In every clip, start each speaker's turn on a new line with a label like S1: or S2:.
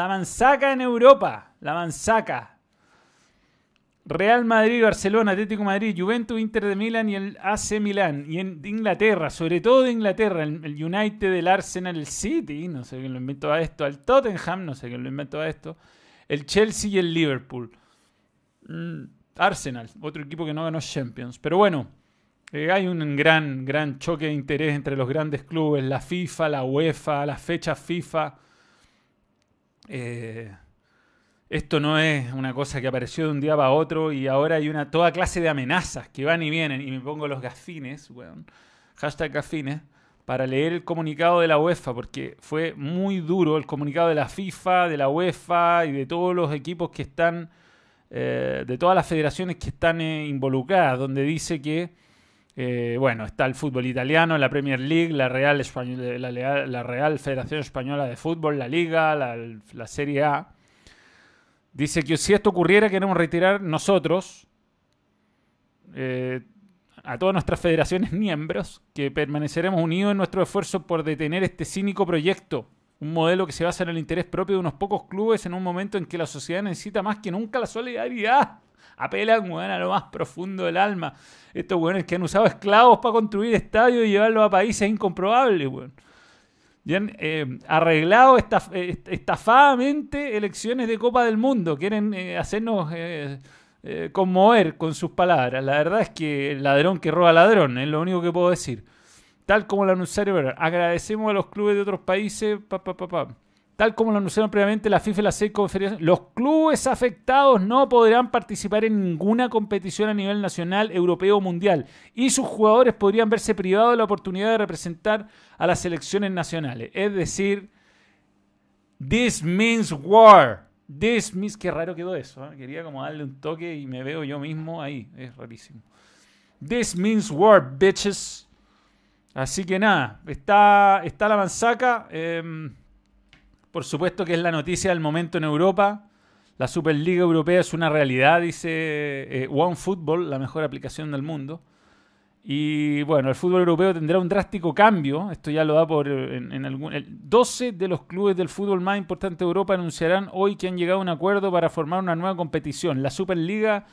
S1: La manzaca en Europa. La manzaca. Real Madrid, Barcelona, Atlético Madrid, Juventus, Inter de Milán y el AC Milán. Y en Inglaterra, sobre todo de Inglaterra, el United, el Arsenal, el City, no sé quién lo inventó a esto, el Tottenham, no sé quién lo inventó a esto, el Chelsea y el Liverpool. Mm, Arsenal, otro equipo que no ganó Champions. Pero bueno, eh, hay un gran, gran choque de interés entre los grandes clubes, la FIFA, la UEFA, las fechas FIFA. Eh, esto no es una cosa que apareció de un día para otro y ahora hay una toda clase de amenazas que van y vienen y me pongo los gafines, bueno, hashtag gafines, para leer el comunicado de la UEFA porque fue muy duro el comunicado de la FIFA, de la UEFA y de todos los equipos que están, eh, de todas las federaciones que están eh, involucradas, donde dice que, eh, bueno, está el fútbol italiano, la Premier League, la Real, Federación Española de Fútbol, la Liga, la Serie A Dice que si esto ocurriera, queremos retirar nosotros, eh, a todas nuestras federaciones miembros, que permaneceremos unidos en nuestro esfuerzo por detener este cínico proyecto. Un modelo que se basa en el interés propio de unos pocos clubes en un momento en que la sociedad necesita más que nunca la solidaridad. Apelan, a lo más profundo del alma. Estos weones que han usado esclavos para construir estadios y llevarlos a países incomprobables, weón y eh, arreglado eh, estafadamente elecciones de Copa del Mundo. Quieren eh, hacernos conmover con sus palabras. La verdad es que el ladrón que roba ladrón, es lo único que puedo decir. Tal como lo anunciaron, agradecemos a los clubes de otros países. Pa, pa, pa, Tal como lo anunciaron previamente la FIFA y la seis confederaciones, los clubes afectados no podrán participar en ninguna competición a nivel nacional, europeo o mundial. Y sus jugadores podrían verse privados de la oportunidad de representar a las selecciones nacionales. Es decir, this means war. This means... Qué raro quedó eso. ¿eh? Quería como darle un toque y me veo yo mismo ahí. Es rarísimo. This means war, bitches. Así que nada, está, está la manzaca. Em, por supuesto que es la noticia del momento en Europa. La Superliga Europea es una realidad, dice eh, OneFootball, la mejor aplicación del mundo. Y bueno, el fútbol europeo tendrá un drástico cambio. Esto ya lo da por. En, algún, 12 de los clubes del fútbol más importantes de Europa anunciarán hoy que han llegado a un acuerdo para formar una nueva competición. La Superliga,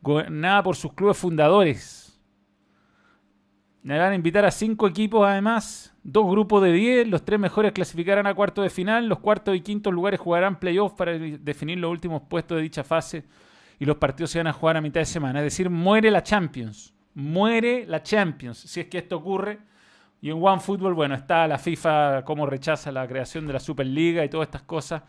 S1: gobernada por sus clubes fundadores. Le van a invitar a cinco equipos además Dos grupos de 10, los tres mejores clasificarán a cuarto de final, los cuartos y quintos lugares jugarán playoffs para definir los últimos puestos de dicha fase y los partidos se van a jugar a mitad de semana. Es decir, muere la Champions, muere la Champions, si es que esto ocurre. Y en OneFootball, bueno, está la FIFA como rechaza la creación de la Superliga y todas estas cosas.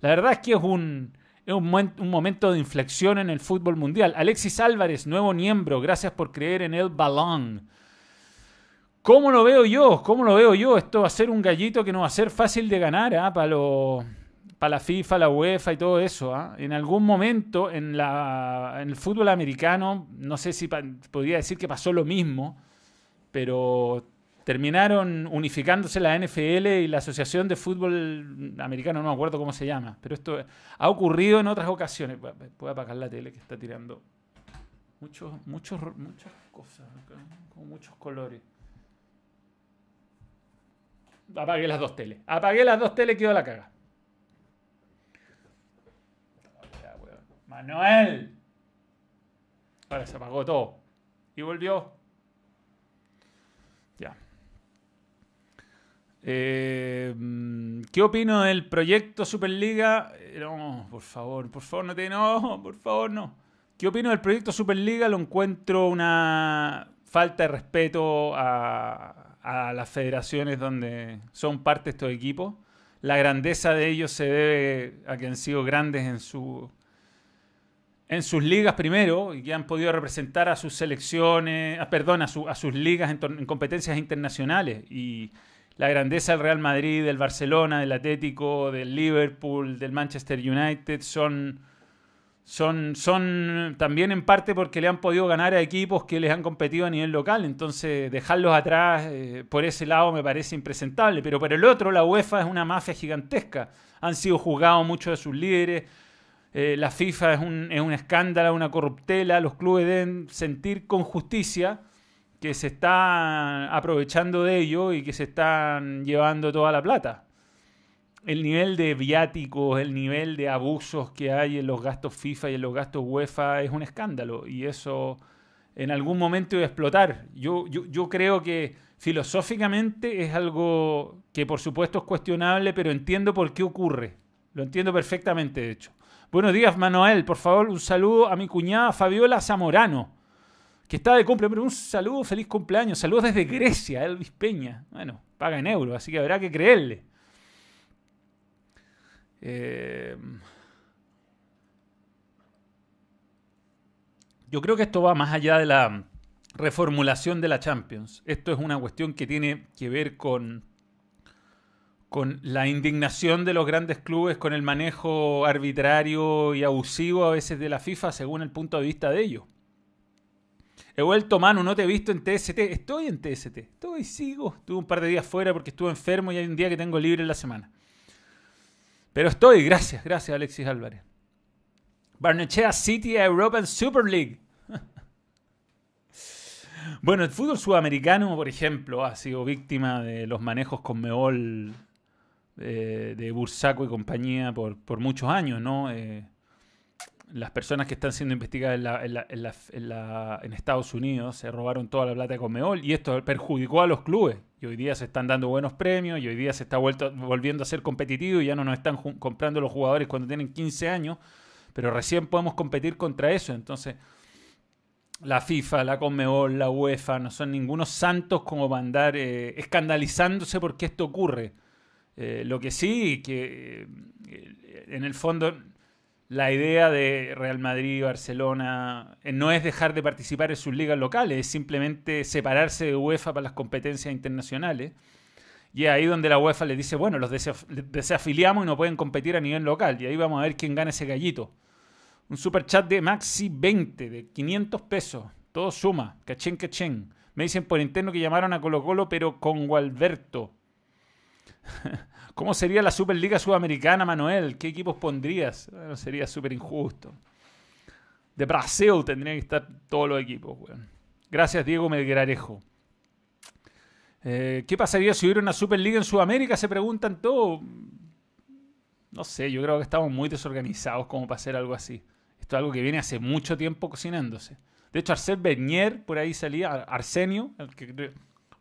S1: La verdad es que es un, es un, un, momento de inflexión en el fútbol mundial. Alexis Álvarez, nuevo miembro, gracias por creer en el balón. ¿Cómo lo veo yo? ¿Cómo lo veo yo? Esto va a ser un gallito que no va a ser fácil de ganar ¿ah? para para la FIFA, la UEFA y todo eso. ¿ah? En algún momento en, en el fútbol americano, no sé si podría decir que pasó lo mismo, pero terminaron unificándose la NFL y la Asociación de Fútbol Americano, no me acuerdo cómo se llama, pero esto ha ocurrido en otras ocasiones. Puedo apagar la tele que está tirando muchos, muchos, muchas cosas, con muchos colores. Apagué las dos teles. Apagué las dos teles quedó la caga. Manuel. Ahora se apagó todo. Y volvió. Ya. Eh, ¿Qué opino del proyecto Superliga? Eh, no, por favor, por favor, no te. No, por favor, no. ¿Qué opino del proyecto Superliga? Lo encuentro una falta de respeto a, a las federaciones donde son parte estos equipos. La grandeza de ellos se debe a que han sido grandes en, su, en sus ligas primero y que han podido representar a sus selecciones, ah, perdón, a, sus ligas en, en, competencias internacionales. Y la grandeza del Real Madrid, del Barcelona, del Atlético, del Liverpool, del Manchester United son son, son también en parte porque le han podido ganar a equipos que les han competido a nivel local. Entonces, dejarlos atrás eh, por ese lado me parece impresentable. Pero por el otro, la UEFA es una mafia gigantesca. Han sido juzgados muchos de sus líderes. Eh, la FIFA es un, es un escándalo, una corruptela. Los clubes deben sentir con justicia que se están aprovechando de ello y que se están llevando toda la plata. El nivel de viáticos, el nivel de abusos que hay en los gastos FIFA y en los gastos UEFA es un escándalo y eso en algún momento iba a explotar. Yo, yo, creo que filosóficamente es algo que por supuesto es cuestionable, pero entiendo por qué ocurre. Lo entiendo perfectamente, de hecho. Buenos días, Manuel. Por favor, un saludo a mi cuñada Fabiola Zamorano, que está de cumpleaños. Un saludo, feliz cumpleaños. Saludos desde Grecia, Elvis Peña. Bueno, paga en euros, así que habrá que creerle. Eh, yo creo que esto va más allá de la reformulación de la Champions. Esto es una cuestión que tiene que ver con, con la indignación de los grandes clubes, con el manejo arbitrario y abusivo a veces de la FIFA según el punto de vista de ellos. He vuelto, Manu, no te he visto en TST. Estoy en TST. Estoy, sigo. Estuve un par de días fuera porque estuve enfermo y hay un día que tengo libre en la semana. Pero estoy, gracias, gracias Alexis Álvarez. Barnechea City European Super League. bueno, el fútbol sudamericano, por ejemplo, ha sido víctima de los manejos con Meol eh, de Bursaco y compañía por, muchos años, ¿no? Eh, las personas que están siendo investigadas en, Estados Unidos se robaron toda la plata de Conmebol y esto perjudicó a los clubes. Y hoy día se están dando buenos premios y hoy día se está volviendo a ser competitivo y ya no nos están comprando los jugadores cuando tienen 15 años, pero recién podemos competir contra eso. Entonces, la FIFA, la Conmebol, la UEFA no son ningunos santos como para andar eh, escandalizándose porque esto ocurre. Eh, lo que sí, que eh, en el fondo la idea de Real Madrid Barcelona eh, no es dejar de participar en sus ligas locales, es simplemente separarse de UEFA para las competencias internacionales. Y es ahí donde la UEFA les dice, bueno, los desafiliamos y no pueden competir a nivel local. Y ahí vamos a ver quién gana ese gallito. Un super chat de Maxi 20, de 500 pesos. Todo suma. Cachén, cachén. Me dicen por interno que llamaron a Colo Colo, pero con Gualberto. ¿Cómo sería la Superliga Sudamericana, Manuel? ¿Qué equipos pondrías? sería súper injusto. De Brasil tendrían que estar todos los equipos. Gracias, Diego Melgrarejo. Eh, ¿Qué pasaría si hubiera una Superliga en Sudamérica? Se preguntan todos. No sé, yo creo que estamos muy desorganizados como para hacer algo así. Esto es algo que viene hace mucho tiempo cocinándose. De hecho, Arsène Bernier, por ahí salía, Arsenio, el que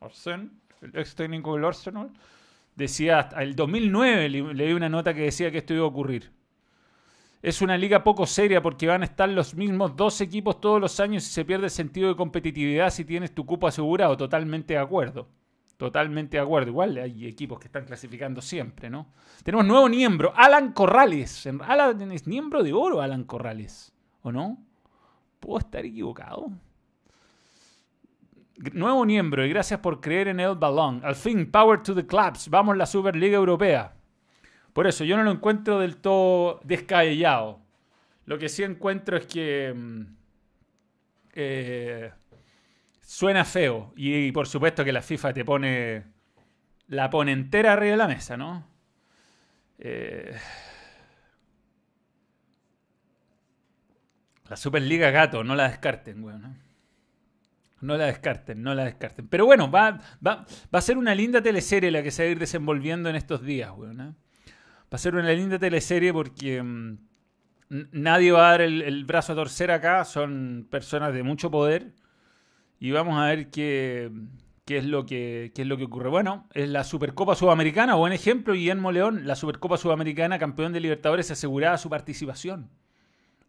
S1: Arsène, el ex técnico del Arsenal, decía, el 2009 leí una nota que decía que esto iba a ocurrir. Es una liga poco seria porque van a estar los mismos dos equipos todos los años y se pierde el sentido de competitividad si tienes tu cupo asegurado. Totalmente de acuerdo. Totalmente de acuerdo. Igual hay equipos que están clasificando siempre, ¿no? Tenemos nuevo miembro, Alan Corrales. Alan es miembro de oro, Alan Corrales. ¿O no? ¿Puedo estar equivocado? Nuevo miembro y gracias por creer en el balón. Al fin, power to the clubs. Vamos a la Superliga Europea. Por eso, yo no lo encuentro del todo descabellado. Lo que sí encuentro es que mm, eh, suena feo. Y, por supuesto que la FIFA te pone. La pone entera arriba de la mesa, ¿no? Eh, la Superliga Gato, no la descarten, weón. No la descarten, no la descarten. Pero bueno, va, va, a ser una linda teleserie la que se va a ir desenvolviendo en estos días, weón. ¿eh? Va a ser una linda teleserie porque mm, nadie va a dar el, brazo a torcer acá. Son personas de mucho poder. Y vamos a ver qué, es lo que, qué es lo que ocurre. Bueno, es la Supercopa Sudamericana. Buen ejemplo, Guillermo León. La Supercopa Sudamericana, campeón de Libertadores, aseguraba su participación.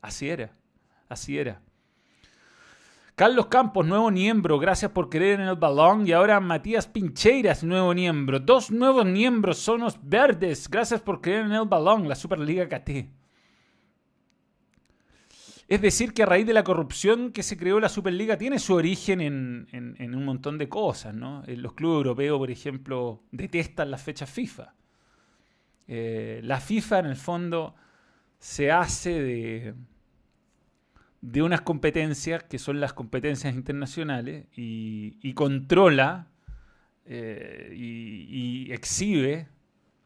S1: Así era. Así era. Carlos Campos, nuevo miembro, gracias por creer en el balón. Y ahora Matías Pincheiras, nuevo miembro. Dos nuevos miembros, Sonos Verdes, gracias por creer en el balón, la Superliga KT. Es decir, que a raíz de la corrupción que se creó la Superliga tiene su origen en, un montón de cosas, ¿no? Eh, los clubes europeos, por ejemplo, detestan las fechas FIFA. Eh, la FIFA, en el fondo, se hace de, de unas competencias que son las competencias internacionales y, controla eh, y, exhibe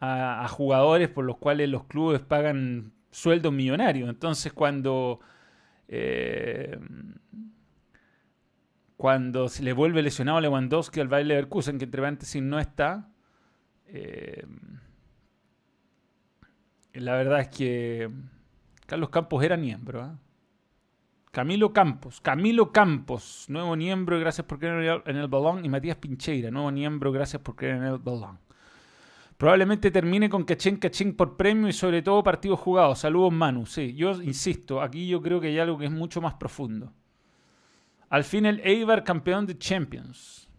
S1: a, jugadores por los cuales los clubes pagan sueldos millonarios. Entonces cuando, eh, cuando se le vuelve lesionado Lewandowski al Bayer Leverkusen, que entre paréntesis no está, eh, la verdad es que Carlos Campos era miembro. Camilo Campos, Camilo Campos, nuevo miembro, gracias por creer en el balón. Y Matías Pincheira, nuevo miembro, gracias por creer en el balón. Probablemente termine con cachín cachín por premio y sobre todo partidos jugados. Saludos Manu. Sí, yo insisto, aquí yo creo que hay algo que es mucho más profundo. Al fin el Eibar campeón de Champions.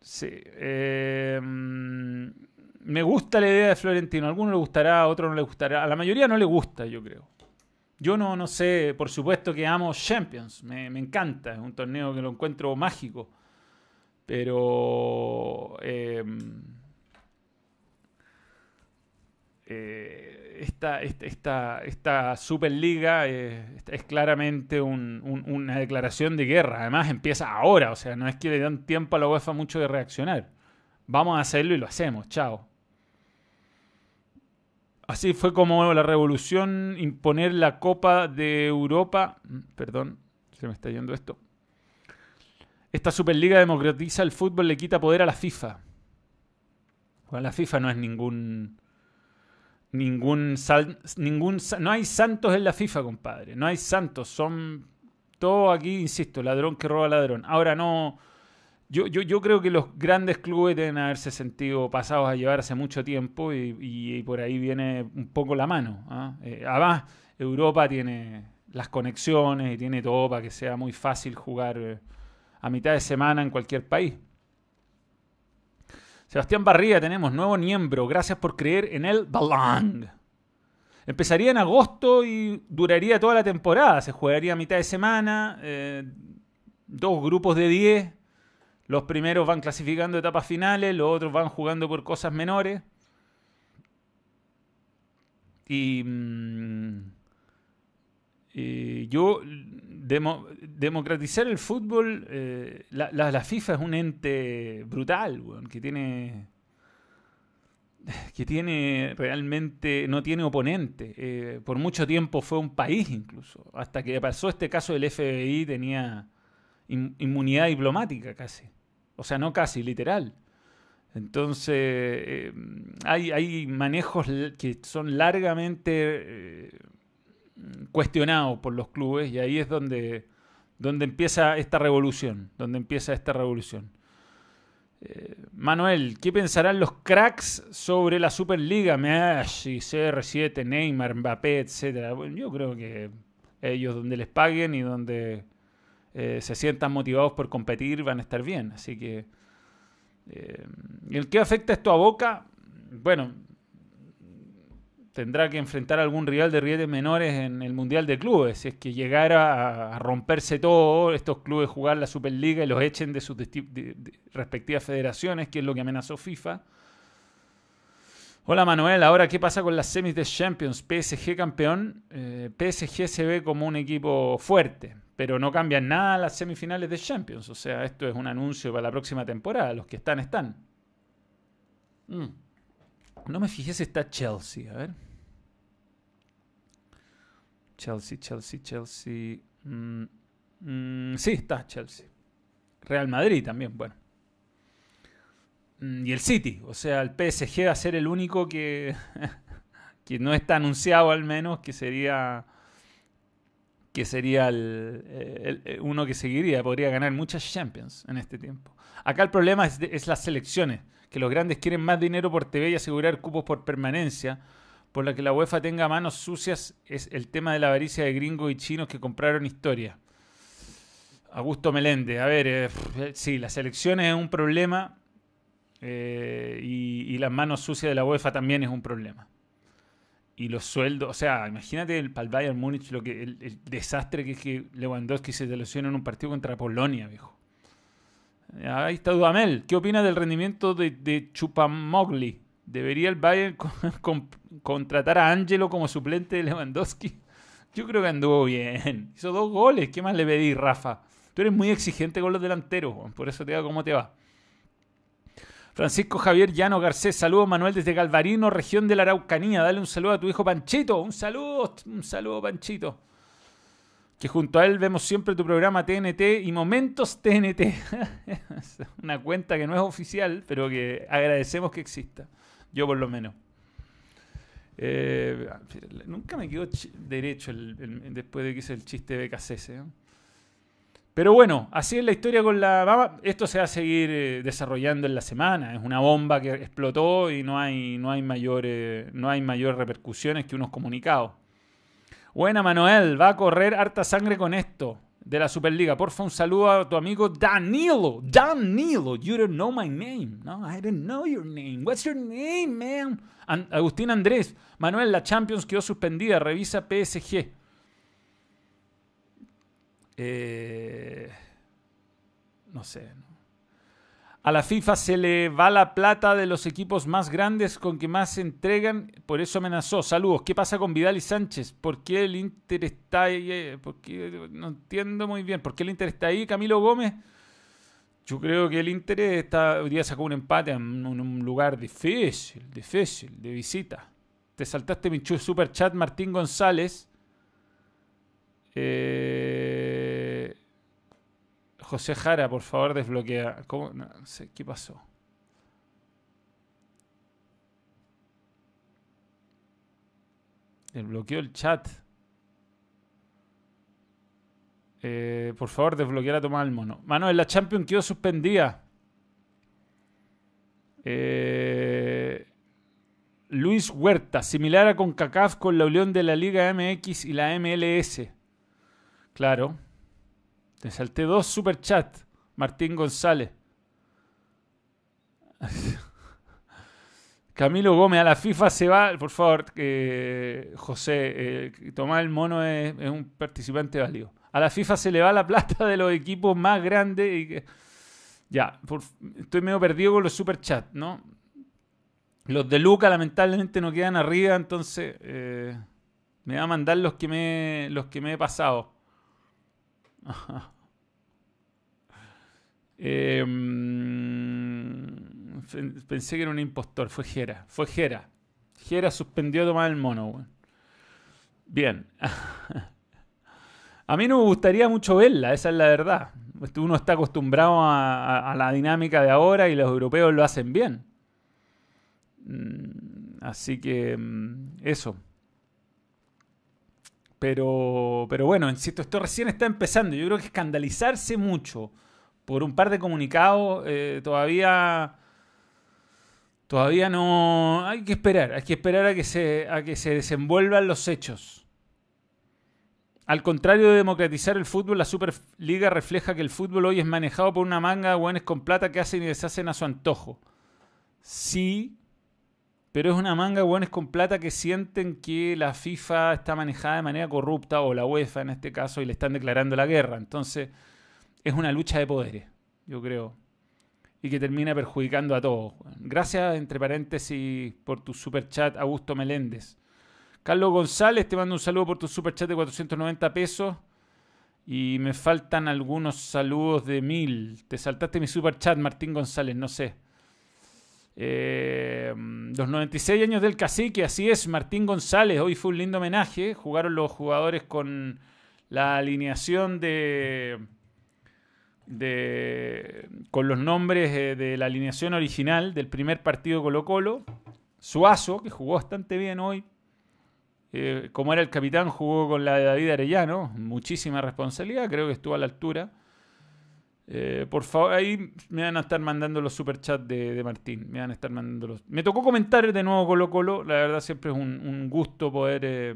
S1: Sí. Eh, me gusta la idea de Florentino. A alguno le gustará, a otro no le gustará. A la mayoría no le gusta, yo creo. Yo no, no sé, por supuesto que amo Champions. Me, encanta. Es un torneo que lo encuentro mágico. Pero... Em, eh, esta, esta, esta, Superliga es claramente una declaración de guerra. Además empieza ahora, o sea, no es que le dan tiempo a la UEFA mucho de reaccionar. Vamos a hacerlo y lo hacemos, chao. Así fue como la revolución imponer la Copa de Europa. Mm, perdón, se me está yendo esto. Esta Superliga democratiza el fútbol, le quita poder a la FIFA. La FIFA no es ningún. Ningún, ningún. No hay santos en la FIFA, compadre. No hay santos. Son. Todo aquí, insisto, ladrón que roba ladrón. Ahora no. Yo, yo, yo creo que los grandes clubes deben haberse sentido pasados a llevar hace mucho tiempo y, por ahí viene un poco la mano. ¿ah? Eh, además, Europa tiene las conexiones y tiene todo para que sea muy fácil jugar. Eh, a mitad de semana en cualquier país. Sebastián Barría, tenemos nuevo miembro. Gracias por creer en el Balang. Empezaría en agosto y duraría toda la temporada. Se jugaría a mitad de semana. Eh, dos grupos de 10. Los primeros van clasificando etapas finales, los otros van jugando por cosas menores. Y. Mm, eh, yo, democratizar el fútbol, eh, la, FIFA es un ente brutal, que tiene que tiene realmente, no tiene oponente. Eh, por mucho tiempo fue un país incluso. Hasta que pasó este caso del FBI tenía inmunidad diplomática casi. O sea, no casi, literal. Entonces, hay, hay manejos que son largamente cuestionado por los clubes y ahí es donde, donde empieza esta revolución, donde empieza esta revolución. Eh, Manuel, ¿qué pensarán los cracks sobre la Superliga? Messi, CR7, Neymar, Mbappé, etcétera? Bueno, yo creo que ellos donde les paguen y donde eh, se sientan motivados por competir van a estar bien. Así que, eh, ¿el qué afecta esto a Boca? Bueno, tendrá que enfrentar a algún rival de rieles menores en el Mundial de Clubes. Si es que llegara a romperse todo, estos clubes jugar la Superliga y los echen de sus respectivas federaciones, que es lo que amenazó FIFA. Hola Manuel, ahora qué pasa con las semis de Champions? PSG campeón. Eh, PSG se ve como un equipo fuerte, pero no cambian nada las semifinales de Champions. O sea, esto es un anuncio para la próxima temporada. Los que están, están. Mm. No me fijé si está Chelsea. A ver. Chelsea, Chelsea, Chelsea. Mm, mm, sí, está Chelsea. Real Madrid también, bueno. Y el City, o sea, el PSG va a ser el único que, que no está anunciado al menos, que sería que sería el, uno que seguiría, podría ganar muchas Champions en este tiempo. Acá el problema es, las selecciones, que los grandes quieren más dinero por TV y asegurar cupos por permanencia, por la que la UEFA tenga manos sucias es el tema de la avaricia de gringos y chinos que compraron historia. Augusto Melende, a ver, eh, sí, las elecciones es un problema eh, y, las manos sucias de la UEFA también es un problema. Y los sueldos, o sea, imagínate el, para el Bayern Múnich lo que, el, desastre que es que Lewandowski se lesiona en un partido contra Polonia, viejo. Ahí está Dudamel. ¿Qué opina del rendimiento de, de Chupamogli? ¿Debería el Bayern contratar a Angelo como suplente de Lewandowski? Yo creo que anduvo bien. Hizo dos goles. ¿Qué más le pedí, Rafa? Tú eres muy exigente con los delanteros, por eso te da cómo te va. Francisco Javier Llano Garcés, saludos Manuel desde Galvarino, región de la Araucanía. Dale un saludo a tu hijo Panchito. Un saludo, un saludo Panchito. Que junto a él vemos siempre tu programa TNT y Momentos TNT. Una cuenta que no es oficial, pero que agradecemos que exista. Yo por lo menos. Eh, nunca me quedó derecho después de que hice el chiste de BKCS. Pero bueno, así es la historia con la Esto se va a seguir eh, desarrollando en la semana. Es una bomba que explotó y no hay, no hay, mayor, no hay mayor repercusiones que unos comunicados. Buena, Manuel. Va a correr harta sangre con esto de la Superliga. Porfa, un saludo a tu amigo Danilo. Danilo, you don't know my name. No, I don't know your name. What's your name, man? Agustín Andrés. Manuel, la Champions quedó suspendida. Revisa PSG. Eh, no sé. A la FIFA se le va la plata de los equipos más grandes con que más se entregan, por eso amenazó. Saludos. ¿Qué pasa con Vidal y Sánchez? ¿Por qué el Inter está ahí? Eh, no entiendo muy bien. ¿Por qué el Inter está ahí, Camilo Gómez? Yo creo que el Inter está, hoy día sacó un empate en un, lugar difícil, difícil, de visita. Te saltaste mi super chat Martín González. Eh, José Jara, por favor, desbloquea. ¿Cómo? No, sé, ¿qué pasó? Desbloqueó el chat. Eh, por favor, desbloquear a Tomás el Mono. Mano, en la Champions quedó suspendida. Eh, Luis Huerta, similar a CONCACAF con la unión de la Liga MX y la MLS. Claro. Te salté dos superchats. Martín González. Camilo Gómez, a la FIFA se va. Por favor, José, eh, Tomás el Mono es, un participante válido. A la FIFA se le va la plata de los equipos más grandes. Y ya, estoy medio perdido con los superchats, ¿no? Los de Luca lamentablemente no quedan arriba, entonces eh, me va a mandar los que me, los que me he pasado. Em, pensé que era un impostor, fue Jera. Fue Jera. Jera suspendió tomar el mono. Bien. a mí no me gustaría mucho verla, esa es la verdad. Uno está acostumbrado a, la dinámica de ahora y los europeos lo hacen bien. Mm, así que mm, eso. Pero, pero bueno, insisto, esto recién está empezando. Yo creo que escandalizarse mucho por un par de comunicados eh, todavía todavía no hay que esperar hay que esperar a que se a que se desenvuelvan los hechos al contrario de democratizar el fútbol la Superliga refleja que el fútbol hoy es manejado por una manga de buenos con plata que hacen y deshacen a su antojo sí pero es una manga buenos con plata que sienten que la FIFA está manejada de manera corrupta, o la UEFA en este caso, y le están declarando la guerra. Entonces, es una lucha de poderes, yo creo. Y que termina perjudicando a todos. Gracias, entre paréntesis, por tu super chat, Augusto Meléndez. Carlos González, te mando un saludo por tu super chat de 490 pesos. Y me faltan algunos saludos de mil. Te saltaste mi super chat, Martín González, no sé. Eh, los 96 años del cacique, así es, Martín González. Hoy fue un lindo homenaje. Jugaron los jugadores con la alineación de. de con los nombres eh, de la alineación original del primer partido Colo-Colo. Suazo, que jugó bastante bien hoy. Eh, como era el capitán, jugó con la de David Arellano. Muchísima responsabilidad, creo que estuvo a la altura. Eh, por favor, ahí me van a estar mandando los superchats de, de Martín. Me van a estar mandando los. Me tocó comentar de nuevo Colo Colo. La verdad, siempre es un, gusto poder eh,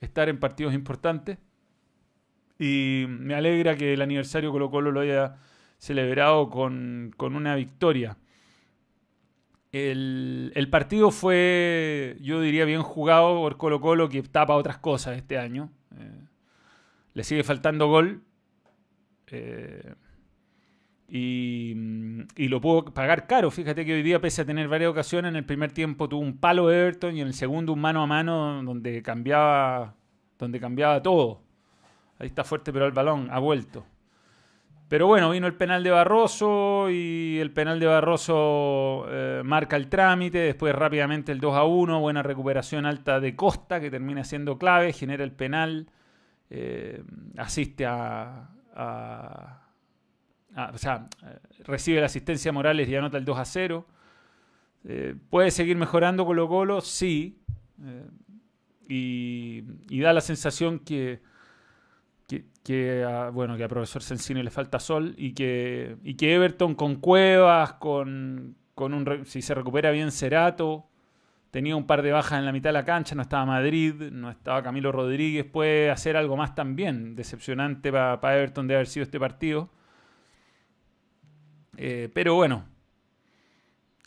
S1: estar en partidos importantes. Y me alegra que el aniversario Colo Colo lo haya celebrado con, una victoria. El, partido fue, yo diría, bien jugado por Colo Colo, que tapa otras cosas este año. Eh, le sigue faltando gol. Eh, y, lo puedo pagar caro. Fíjate que hoy día, pese a tener varias ocasiones, en el primer tiempo tuvo un palo Everton y en el segundo un mano a mano donde cambiaba, donde cambiaba todo. Ahí está fuerte, pero el balón ha vuelto. Pero bueno, vino el penal de Barroso y el penal de Barroso eh, marca el trámite. Después rápidamente el 2 a 1. Buena recuperación alta de Costa que termina siendo clave, genera el penal. Eh, asiste a Ah, o sea, recibe la asistencia Morales y anota el 2 a 0. Eh, ¿Puede seguir mejorando Colo Colo? Sí. Eh, y, da la sensación que, que, a, bueno, que a profesor Sensini le falta sol y que, y que Everton con Cuevas, con, con un, si se recupera bien Cerato, tenía un par de bajas en la mitad de la cancha, no estaba Madrid, no estaba Camilo Rodríguez, puede hacer algo más también. Decepcionante para Everton de haber sido este partido. Eh, pero bueno,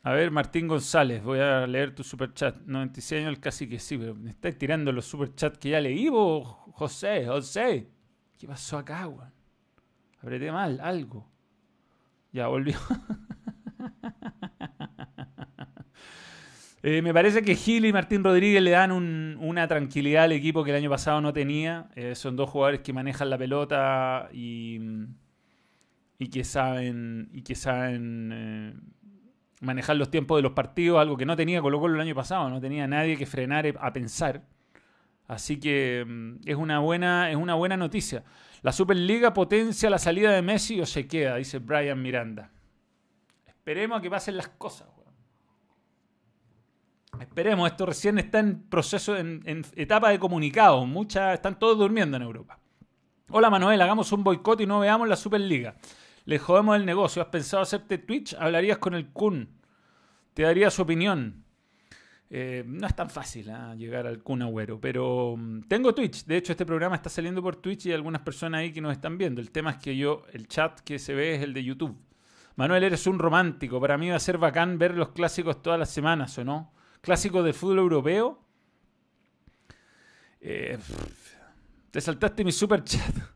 S1: a ver, Martín González, voy a leer tu superchat. 96 años casi que sí, pero me estáis tirando los superchats que ya leí, vos, José, José. ¿Qué pasó acá, weón? Apreté mal, algo. Ya volvió. Eh, me parece que Gil y Martín Rodríguez le dan una tranquilidad al equipo que el año pasado no tenía. Eh, son dos jugadores que manejan la pelota y, y que saben, y que saben eh, manejar los tiempos de los partidos, algo que no tenía Colo el año pasado, no tenía nadie que frenar a pensar. Así que mm, es una buena, es una buena noticia. La Superliga potencia la salida de Messi o se queda, dice Brian Miranda. Esperemos a que pasen las cosas. Esperemos, esto recién está en proceso, en, etapa de comunicado. Muchas, están todos durmiendo en Europa. Hola Manuel, hagamos un boicot y no veamos la Superliga. Le jodemos el negocio. ¿Has pensado hacerte Twitch? Hablarías con el Kun. Te daría su opinión. Eh, no es tan fácil ¿ah? llegar al Kun Agüero, pero mm, tengo Twitch. De hecho, este programa está saliendo por Twitch y hay algunas personas ahí que nos están viendo. El tema es que yo, el chat que se ve es el de YouTube. Manuel, eres un romántico. Para mí va a ser bacán ver los clásicos todas las semanas, ¿o no? Clásicos de fútbol europeo. Eh, te saltaste mi super chat.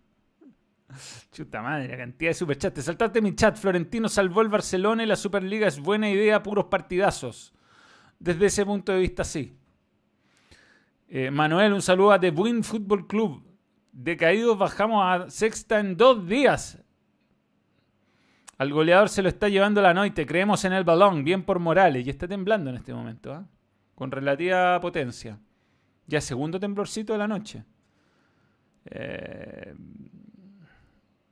S1: Chuta madre, la cantidad de superchats. Te saltaste mi chat. Florentino salvó el Barcelona y la Superliga es buena idea, puros partidazos. Desde ese punto de vista, sí. Eh, Manuel, un saludo a The Win Football Club. Decaídos bajamos a sexta en dos días. Al goleador se lo está llevando la noche. Creemos en el balón. Bien por Morales. Y está temblando en este momento. ¿ah? Con relativa potencia. Ya segundo temblorcito de la noche. Eh,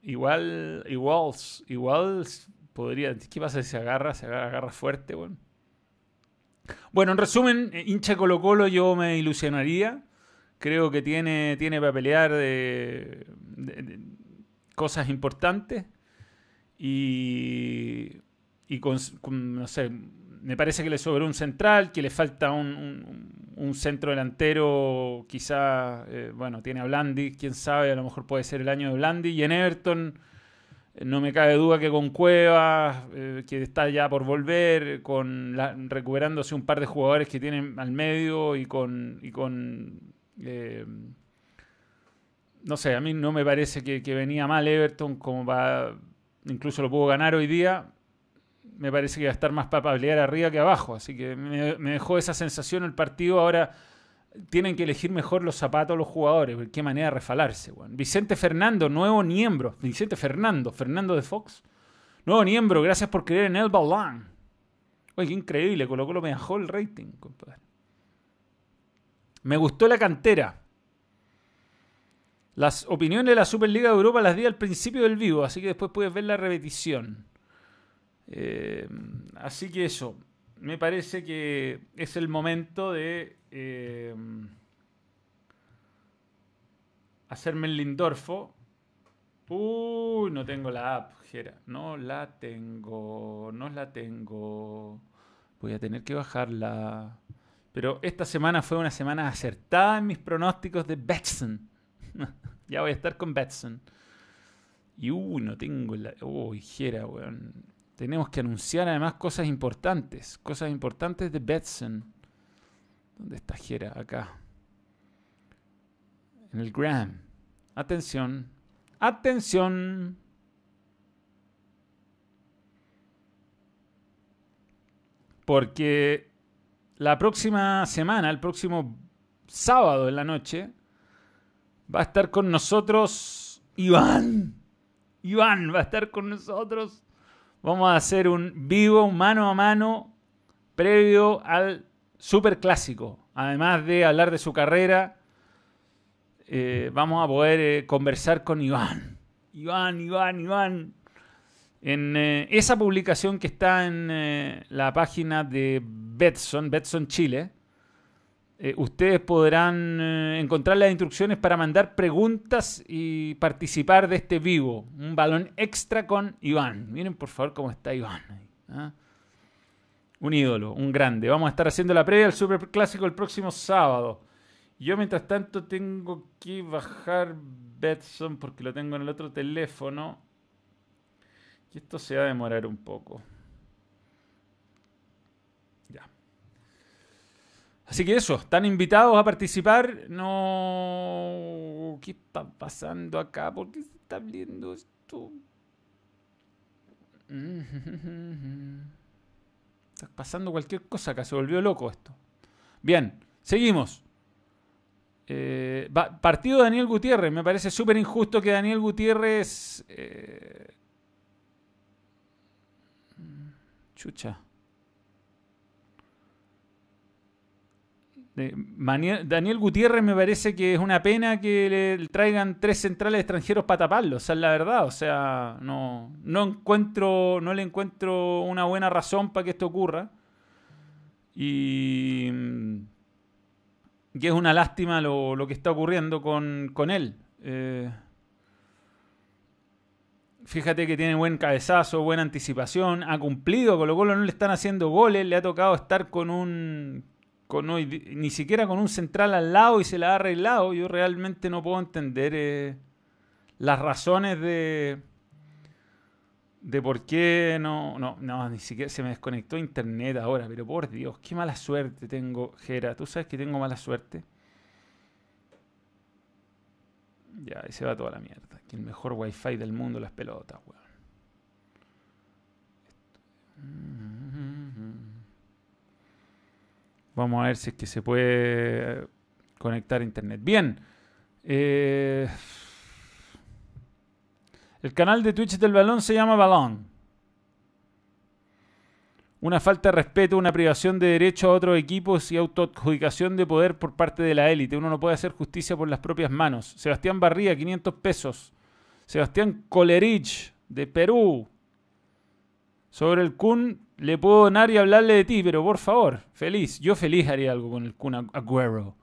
S1: Igual, igual, igual podría. ¿Qué pasa si se agarra? Se agarra, fuerte, bueno. Bueno, en resumen, eh, hincha Colo Colo yo me ilusionaría. Creo que tiene, tiene para pelear de, cosas importantes. Y, y con, no sé, me parece que le sobra un central, que le falta un, centro delantero, quizá, eh, bueno, tiene a Blandi, quién sabe, a lo mejor puede ser el año de Blandi. Y en Everton, eh, no me cabe duda que con Cuevas, eh, que está ya por volver, con recuperándose un par de jugadores que tienen al medio y con... Y con no sé, a mí no me parece que, que venía mal Everton como para... Incluso lo pudo ganar hoy día me parece que va a estar más para arriba que abajo. Así que me, dejó esa sensación el partido. Ahora tienen que elegir mejor los zapatos los jugadores. Qué manera de refalarse. Vicente Fernando, nuevo miembro. Vicente Fernando, Fernando de Fox. Nuevo miembro, gracias por creer en el balón. Oye, qué increíble, colocó lo mejor el rating, compadre. Me gustó la cantera. Las opiniones de la Superliga de Europa las di al principio del vivo, así que después puedes ver la repetición. Eh, así que eso, me parece que es el momento de eh, hacerme el Lindorfo. Uy, no tengo la app, Gera. No la tengo, no la tengo. Voy a tener que bajarla. Pero esta semana fue una semana acertada en mis pronósticos de Betson. ya voy a estar con Betson. Y uy, no tengo la. Uy, Jera, weón tenemos que anunciar además cosas importantes, cosas importantes de Betson. ¿Dónde está Jera? Acá. En el Gram. Atención. Atención. Porque la próxima semana, el próximo sábado en la noche, va a estar con nosotros Iván. Iván va a estar con nosotros Vamos a hacer un vivo, mano a mano, previo al super clásico. Además de hablar de su carrera, eh, vamos a poder eh, conversar con Iván. Iván, Iván, Iván. En eh, esa publicación que está en la página de Betson, Betson Chile, eh, ustedes podrán encontrar las instrucciones para mandar preguntas y participar de este vivo. Un balón extra con Iván. Miren por favor cómo está Iván. ¿ah? Un ídolo, un grande. Vamos a estar haciendo la previa del Super Clásico el próximo sábado. Yo mientras tanto tengo que bajar Betson porque lo tengo en el otro teléfono. Y esto se va a demorar un poco. Ya. Así que eso, están invitados a participar. No. ¿Qué está pasando acá? ¿Por qué se está viendo esto? Está pasando cualquier cosa acá, se volvió loco esto. Bien, seguimos. Eh, partido Daniel Gutiérrez. Me parece súper injusto que Daniel Gutiérrez eh, Chucha. Daniel Gutiérrez me parece que es una pena que le traigan tres centrales extranjeros para taparlo, o sea, la verdad, o sea, no, no encuentro, no le encuentro una buena razón para que esto ocurra. Y, y es una lástima lo, que está ocurriendo con, con él. Eh, Fíjate que tiene buen cabezazo, buena anticipación, ha cumplido, Colo Colo no le están haciendo goles, le ha tocado estar con un, con ni siquiera con un central al lado y se la ha arreglado. Yo realmente no puedo entender eh, las razones de, de por qué no, no, no, ni siquiera se me desconectó internet ahora, pero por Dios, qué mala suerte tengo, Jera. ¿Tú sabes que tengo mala suerte? Ya, ahí se va toda la mierda. Que el mejor wifi del mundo, las pelotas, weón. Vamos a ver si es que se puede conectar a internet. Bien. Eh, el canal de Twitch del balón se llama Balón una falta de respeto, una privación de derecho a otros equipos y autoadjudicación de poder por parte de la élite. Uno no puede hacer justicia por las propias manos. Sebastián Barría, 500 pesos. Sebastián Colerich, de Perú. Sobre el Kun, le puedo donar y hablarle de ti, pero por favor, feliz. Yo feliz haría algo con el Kun Agüero.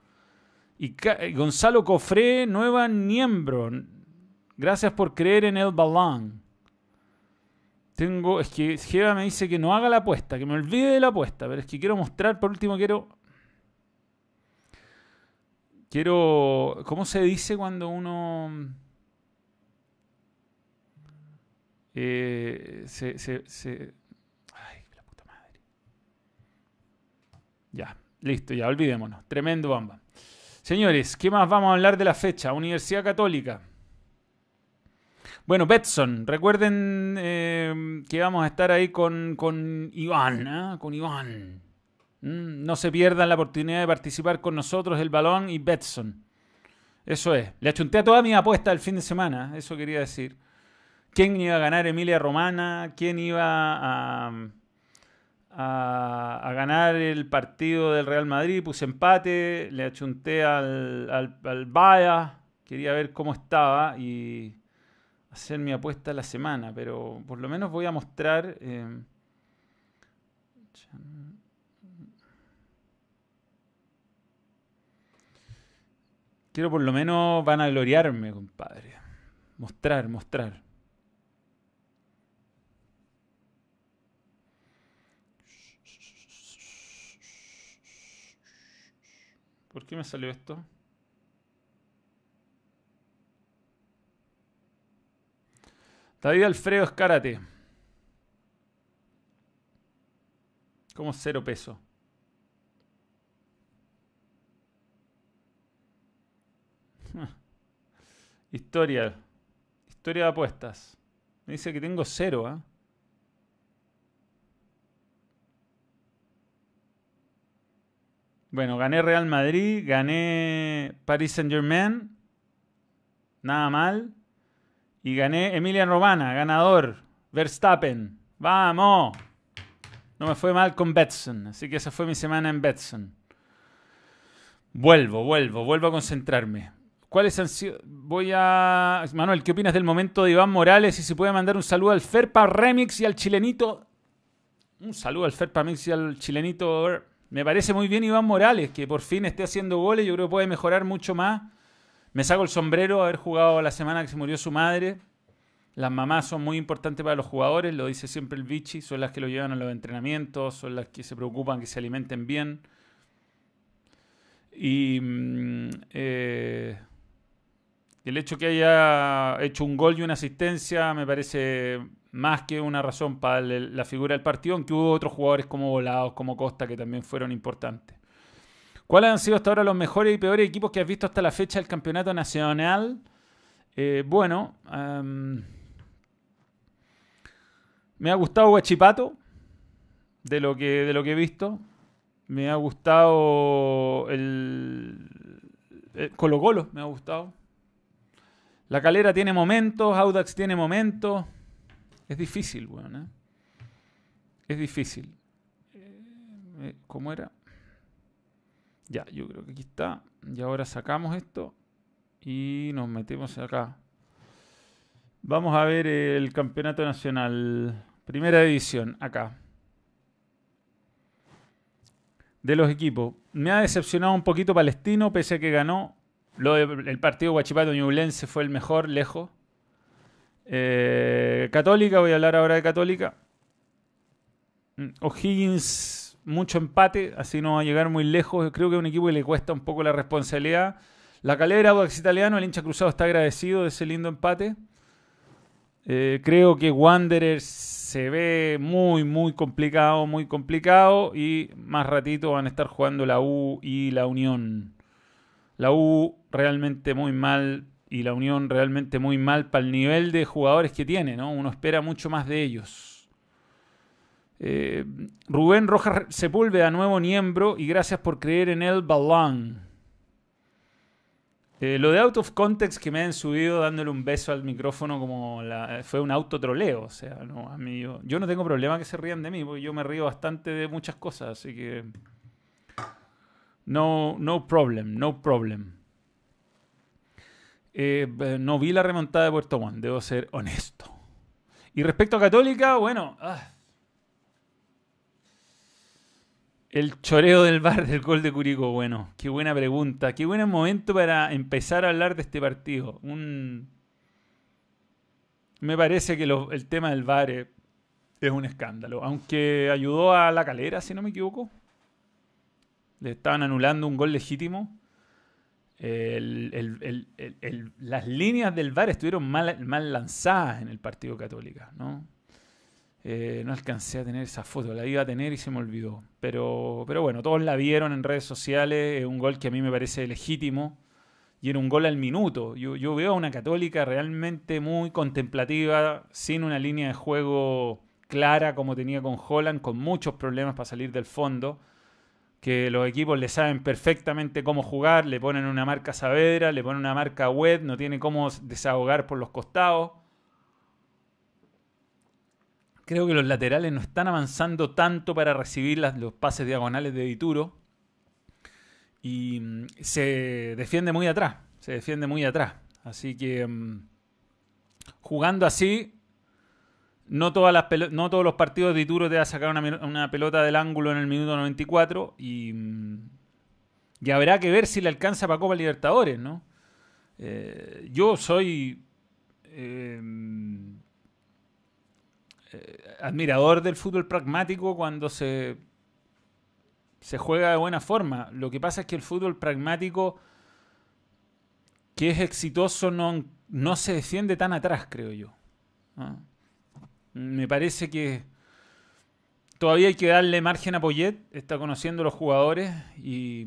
S1: Y Gonzalo Cofré, nueva miembro. Gracias por creer en el balón. Tengo, es que Jeva me dice que no haga la apuesta, que me olvide de la apuesta, pero es que quiero mostrar, por último quiero... Quiero... ¿Cómo se dice cuando uno... Eh, se, se, se... Ay, la puta madre. Ya, listo, ya, olvidémonos. Tremendo bamba. Señores, ¿qué más vamos a hablar de la fecha? Universidad Católica. Bueno, Betson, recuerden eh, que vamos a estar ahí con, con Iván, ¿eh? con Iván. Mm, no se pierdan la oportunidad de participar con nosotros, el balón y Betson. Eso es. Le achunté a toda mi apuesta el fin de semana, eso quería decir. ¿Quién iba a ganar Emilia Romana? ¿Quién iba a, a, ganar el partido del Real Madrid? Puse empate, le achunté al, al, al quería ver cómo estaba y hacer mi apuesta a la semana, pero por lo menos voy a mostrar... Eh, quiero por lo menos van a gloriarme, compadre. Mostrar, mostrar. ¿Por qué me salió esto? David Alfredo Escárate. Como cero peso. Historia. Historia de apuestas. Me dice que tengo cero, ¿ah? Bueno, gané Real Madrid, gané Paris Saint Germain. Nada mal. Y gané Emilia Romana, ganador. Verstappen. Vamos. No me fue mal con Betson. Así que esa fue mi semana en Betson. Vuelvo, vuelvo, vuelvo a concentrarme. ¿Cuáles han sido? Voy a. Manuel, ¿qué opinas del momento de Iván Morales? Y si puede mandar un saludo al Ferpa Remix y al chilenito. Un saludo al Ferpa Remix y al chilenito. Me parece muy bien Iván Morales, que por fin esté haciendo goles. Yo creo que puede mejorar mucho más. Me saco el sombrero haber jugado la semana que se murió su madre. Las mamás son muy importantes para los jugadores, lo dice siempre el Vichy, son las que lo llevan a los entrenamientos, son las que se preocupan que se alimenten bien. Y mm, eh, el hecho que haya hecho un gol y una asistencia me parece más que una razón para la figura del partido, aunque hubo otros jugadores como Volados, como Costa, que también fueron importantes. ¿Cuáles han sido hasta ahora los mejores y peores equipos que has visto hasta la fecha del campeonato nacional? Eh, bueno, me ha gustado Huachipato, de lo que, de lo que he visto. Me ha gustado el, Colo Colo, me ha gustado. La Calera tiene momentos, Audax tiene momentos. Es difícil, bueno, ¿eh? Es difícil. Eh, ¿Cómo era? Ya, yo creo que aquí está. Y ahora sacamos esto y nos metemos acá. Vamos a ver el campeonato nacional. Primera división, acá. De los equipos. Me ha decepcionado un poquito Palestino, pese a que ganó. El partido Guachipato-Ñublense fue el mejor, lejos. Eh, Católica, voy a hablar ahora de Católica. Mm, O'Higgins, mucho empate, así no va a llegar muy lejos. Creo que es un equipo que le cuesta un poco la responsabilidad. La Calera, Audax Italiano, el hincha cruzado está agradecido de ese lindo empate. Eh, creo que Wanderers se ve muy, muy complicado, muy complicado. Y más ratito van a estar jugando la U y la Unión. La U realmente muy mal y la Unión realmente muy mal para el nivel de jugadores que tiene, ¿no? Uno espera mucho más de ellos. Eh, Rubén Rojas Sepúlveda, nuevo miembro, y gracias por creer en el balón. Eh, lo de out of context que me han subido dándole un beso al micrófono como fue un autotroleo. O sea, no, a mí, yo, no tengo problema que se rían de mí, porque yo me río bastante de muchas cosas, así que. No, no problem, no problem. Eh, no vi la remontada de Puerto Juan, debo ser honesto. Y respecto a Católica, bueno. Ah, El choreo del bar del gol de Curicó, bueno, qué buena pregunta, qué buen momento para empezar a hablar de este partido. Un... Me parece que el tema del bar es, un escándalo, aunque ayudó a la calera, si no me equivoco. Estaban anulando un gol legítimo. las líneas del VAR estuvieron mal, mal lanzadas en el partido Católica, ¿no? Eh, no alcancé a tener esa foto, la iba a tener y se me olvidó. Pero, pero bueno, todos la vieron en redes sociales, es un gol que a mí me parece legítimo y era un gol al minuto. Yo, yo veo a una católica realmente muy contemplativa, sin una línea de juego clara como tenía con Holland, con muchos problemas para salir del fondo, que los equipos le saben perfectamente cómo jugar, le ponen una marca Saavedra, le ponen una marca Web, no tiene cómo desahogar por los costados Creo que los laterales no están avanzando tanto para recibir los pases diagonales de Dituro. Y mm, se defiende muy atrás. Se defiende muy atrás. Así que mm, jugando así, no, todas las no todos los partidos de Dituro te va a sacar una, pelota del ángulo en el minuto 94. Y, mm, y habrá que ver si le alcanza para Copa Libertadores, ¿no? Eh, yo soy. Eh, eh, admirador del fútbol pragmático cuando se, se juega de buena forma. Lo que pasa es que el fútbol pragmático que es exitoso no, no se defiende tan atrás, creo yo. Me parece que todavía hay que darle margen a Poyet, está conociendo los jugadores y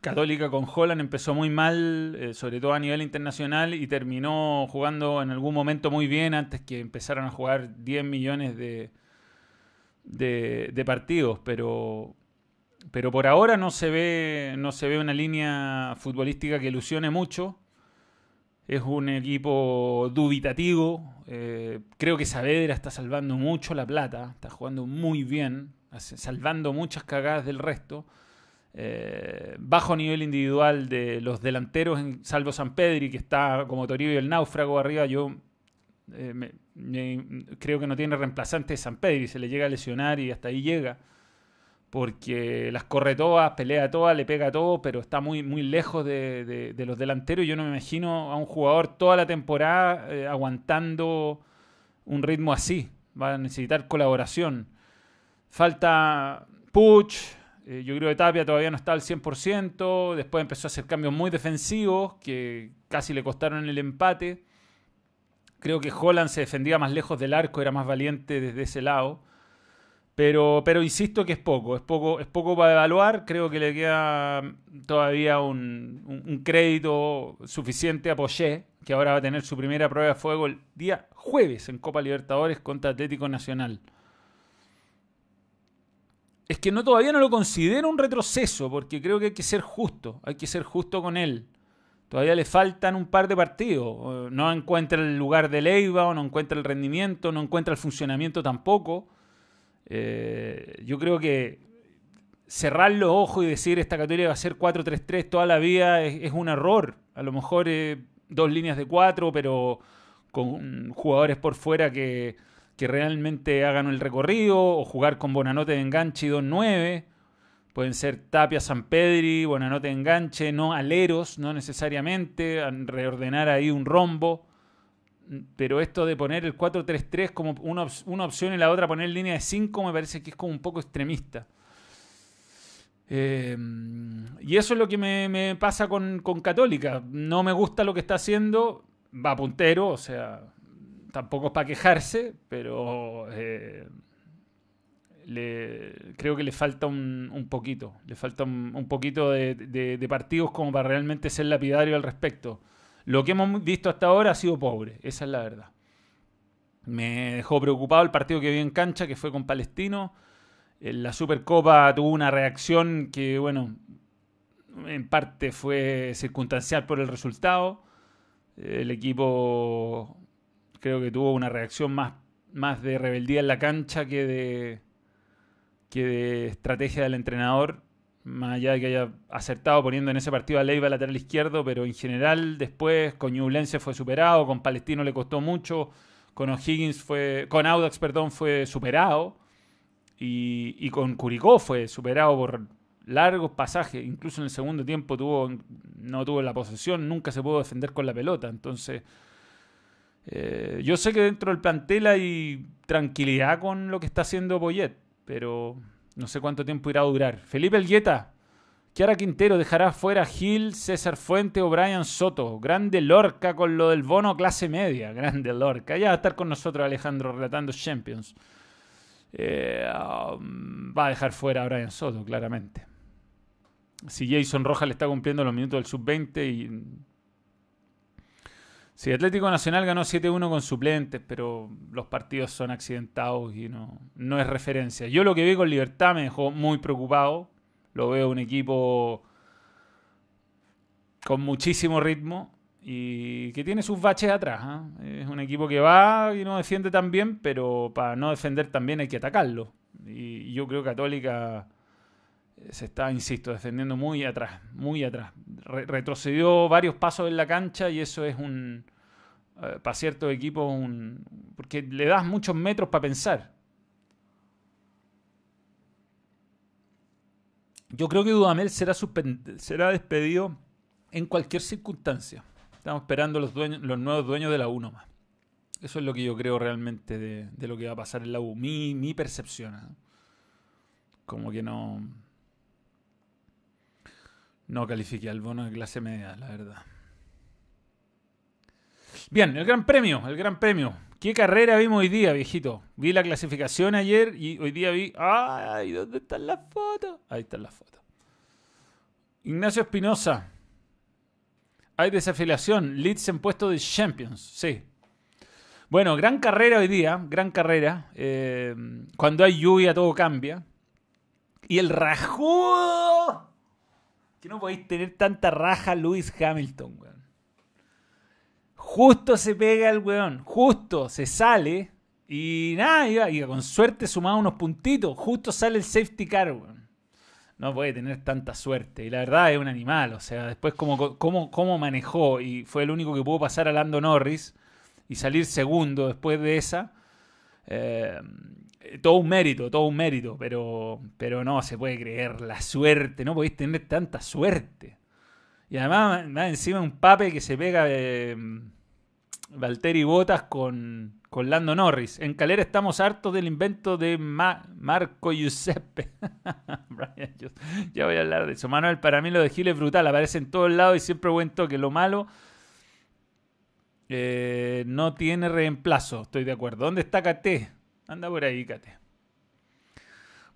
S1: Católica con Holland empezó muy mal, eh, sobre todo a nivel internacional, y terminó jugando en algún momento muy bien antes que empezaran a jugar 10 millones de, de, partidos. Pero, pero por ahora no se, ve, no se ve una línea futbolística que ilusione mucho. Es un equipo dubitativo. Eh, creo que Saavedra está salvando mucho la plata, está jugando muy bien, salvando muchas cagadas del resto. Eh, bajo nivel individual de los delanteros, salvo San Pedri, que está como Toribio el náufrago arriba, yo eh, creo que no tiene reemplazante de San Pedri, se le llega a lesionar y hasta ahí llega, porque las corre todas, pelea todas, le pega todo, pero está muy, muy lejos de, los delanteros. Yo no me imagino a un jugador toda la temporada eh, aguantando un ritmo así, va a necesitar colaboración. Falta Puch, eh, yo creo que Tapia todavía no está al 100%. Después empezó a hacer cambios muy defensivos que casi le costaron el empate. Creo que Holland se defendía más lejos del arco, era más valiente desde ese lado. Pero, pero insisto que es poco, es poco, es poco para evaluar. Creo que le queda todavía un, crédito suficiente a Poché, que ahora va a tener su primera prueba de fuego el día jueves en Copa Libertadores contra Atlético Nacional es que no todavía no lo considero un retroceso, porque creo que hay que ser justo, hay que ser justo con él. Todavía le faltan un par de partidos. No encuentra el lugar de Leiva, o no encuentra el rendimiento, no encuentra el funcionamiento tampoco. Eh, yo creo que cerrar los ojos y decir esta categoría va a ser 4-3-3 toda la vida es, un error. A lo mejor dos líneas de cuatro, pero con jugadores por fuera que, que realmente hagan el recorrido o jugar con Bonanote de enganche y 2-9. Pueden ser Tapia, San Pedri, Bonanote de enganche, no aleros, no necesariamente, reordenar ahí un rombo. Pero esto de poner el 4-3-3 como una, una, opción y la otra poner línea de 5 me parece que es como un poco extremista. Eh, y eso es lo que me, pasa con, con Católica. No me gusta lo que está haciendo, va puntero, o sea, tampoco es para quejarse, pero eh, creo que le falta un, poquito. Le falta un, poquito de, partidos como para realmente ser lapidario al respecto. Lo que hemos visto hasta ahora ha sido pobre, esa es la verdad. Me dejó preocupado el partido que vi en cancha, que fue con Palestino. La Supercopa tuvo una reacción que, bueno, en parte fue circunstancial por el resultado. El equipo creo que tuvo una reacción más, más de rebeldía en la cancha que de, que de estrategia del entrenador, más allá de que haya acertado poniendo en ese partido a Leiva lateral izquierdo, pero en general después con Ñublense fue superado, con Palestino le costó mucho, con O'Higgins fue, con Audax, perdón, fue superado, y, y con Curicó fue superado por largos pasajes, incluso en el segundo tiempo tuvo, no tuvo la posesión, nunca se pudo defender con la pelota, entonces eh, yo sé que dentro del plantel hay tranquilidad con lo que está haciendo Boyet, pero no sé cuánto tiempo irá a durar. Felipe Elgueta, Kiara Quintero dejará fuera Gil, César Fuente o Brian Soto. Grande Lorca con lo del bono clase media. Grande Lorca. Ya va a estar con nosotros Alejandro relatando Champions. Eh, um, va a dejar fuera a Brian Soto, claramente. Si Jason Rojas le está cumpliendo los minutos del sub-20 y Sí, Atlético Nacional ganó 7-1 con suplentes, pero los partidos son accidentados y no, no es referencia. Yo lo que vi con Libertad me dejó muy preocupado. Lo veo un equipo con muchísimo ritmo y que tiene sus baches atrás. ¿ah? Es un equipo que va y no defiende tan bien, pero para no defender también hay que atacarlo. Y yo creo que Católica se está, insisto, defendiendo muy atrás, muy atrás. retrocedió varios pasos en la cancha y eso es un, eh, para cierto equipo, un, porque le das muchos metros para pensar. Yo creo que Dudamel será, será despedido en cualquier circunstancia. Estamos esperando los, dueños, los nuevos dueños de la U más. Eso es lo que yo creo realmente de, lo que va a pasar en la U. Mi, mi percepción. ¿eh? Como que no no califique al bono de clase media, la verdad. Bien, el Gran Premio, el Gran Premio. ¿Qué carrera vimos hoy día, viejito? Vi la clasificación ayer y hoy día vi. ¡Ay! ¿Dónde están las fotos? Ahí están las fotos. Ignacio Espinosa. Hay desafiliación. Leeds en puesto de Champions. Sí. Bueno, gran carrera hoy día. Gran carrera. Eh, cuando hay lluvia todo cambia. Y el rajudo no podéis tener tanta raja Lewis Hamilton, weón. Justo se pega el weón, justo se sale y nada, iba, con suerte sumaba unos puntitos, justo sale el safety car, weón. no puede tener tanta suerte. Y la verdad es un animal, o sea, después cómo, cómo, cómo manejó y fue el único que pudo pasar a Lando Norris y salir segundo después de esa. Eh, todo un mérito, todo un mérito, pero, pero no se puede creer la suerte, no podéis tener tanta suerte. Y además, más encima un pape que se pega de Valtteri Botas con, con Lando Norris. En Calera estamos hartos del invento de Marco Giuseppe. ya voy a hablar de eso. Manuel, para mí lo de Gil es brutal. Aparece en todos lados y siempre cuento que lo malo eh, no tiene reemplazo. Estoy de acuerdo. ¿Dónde está KT? Anda por ahí, KT.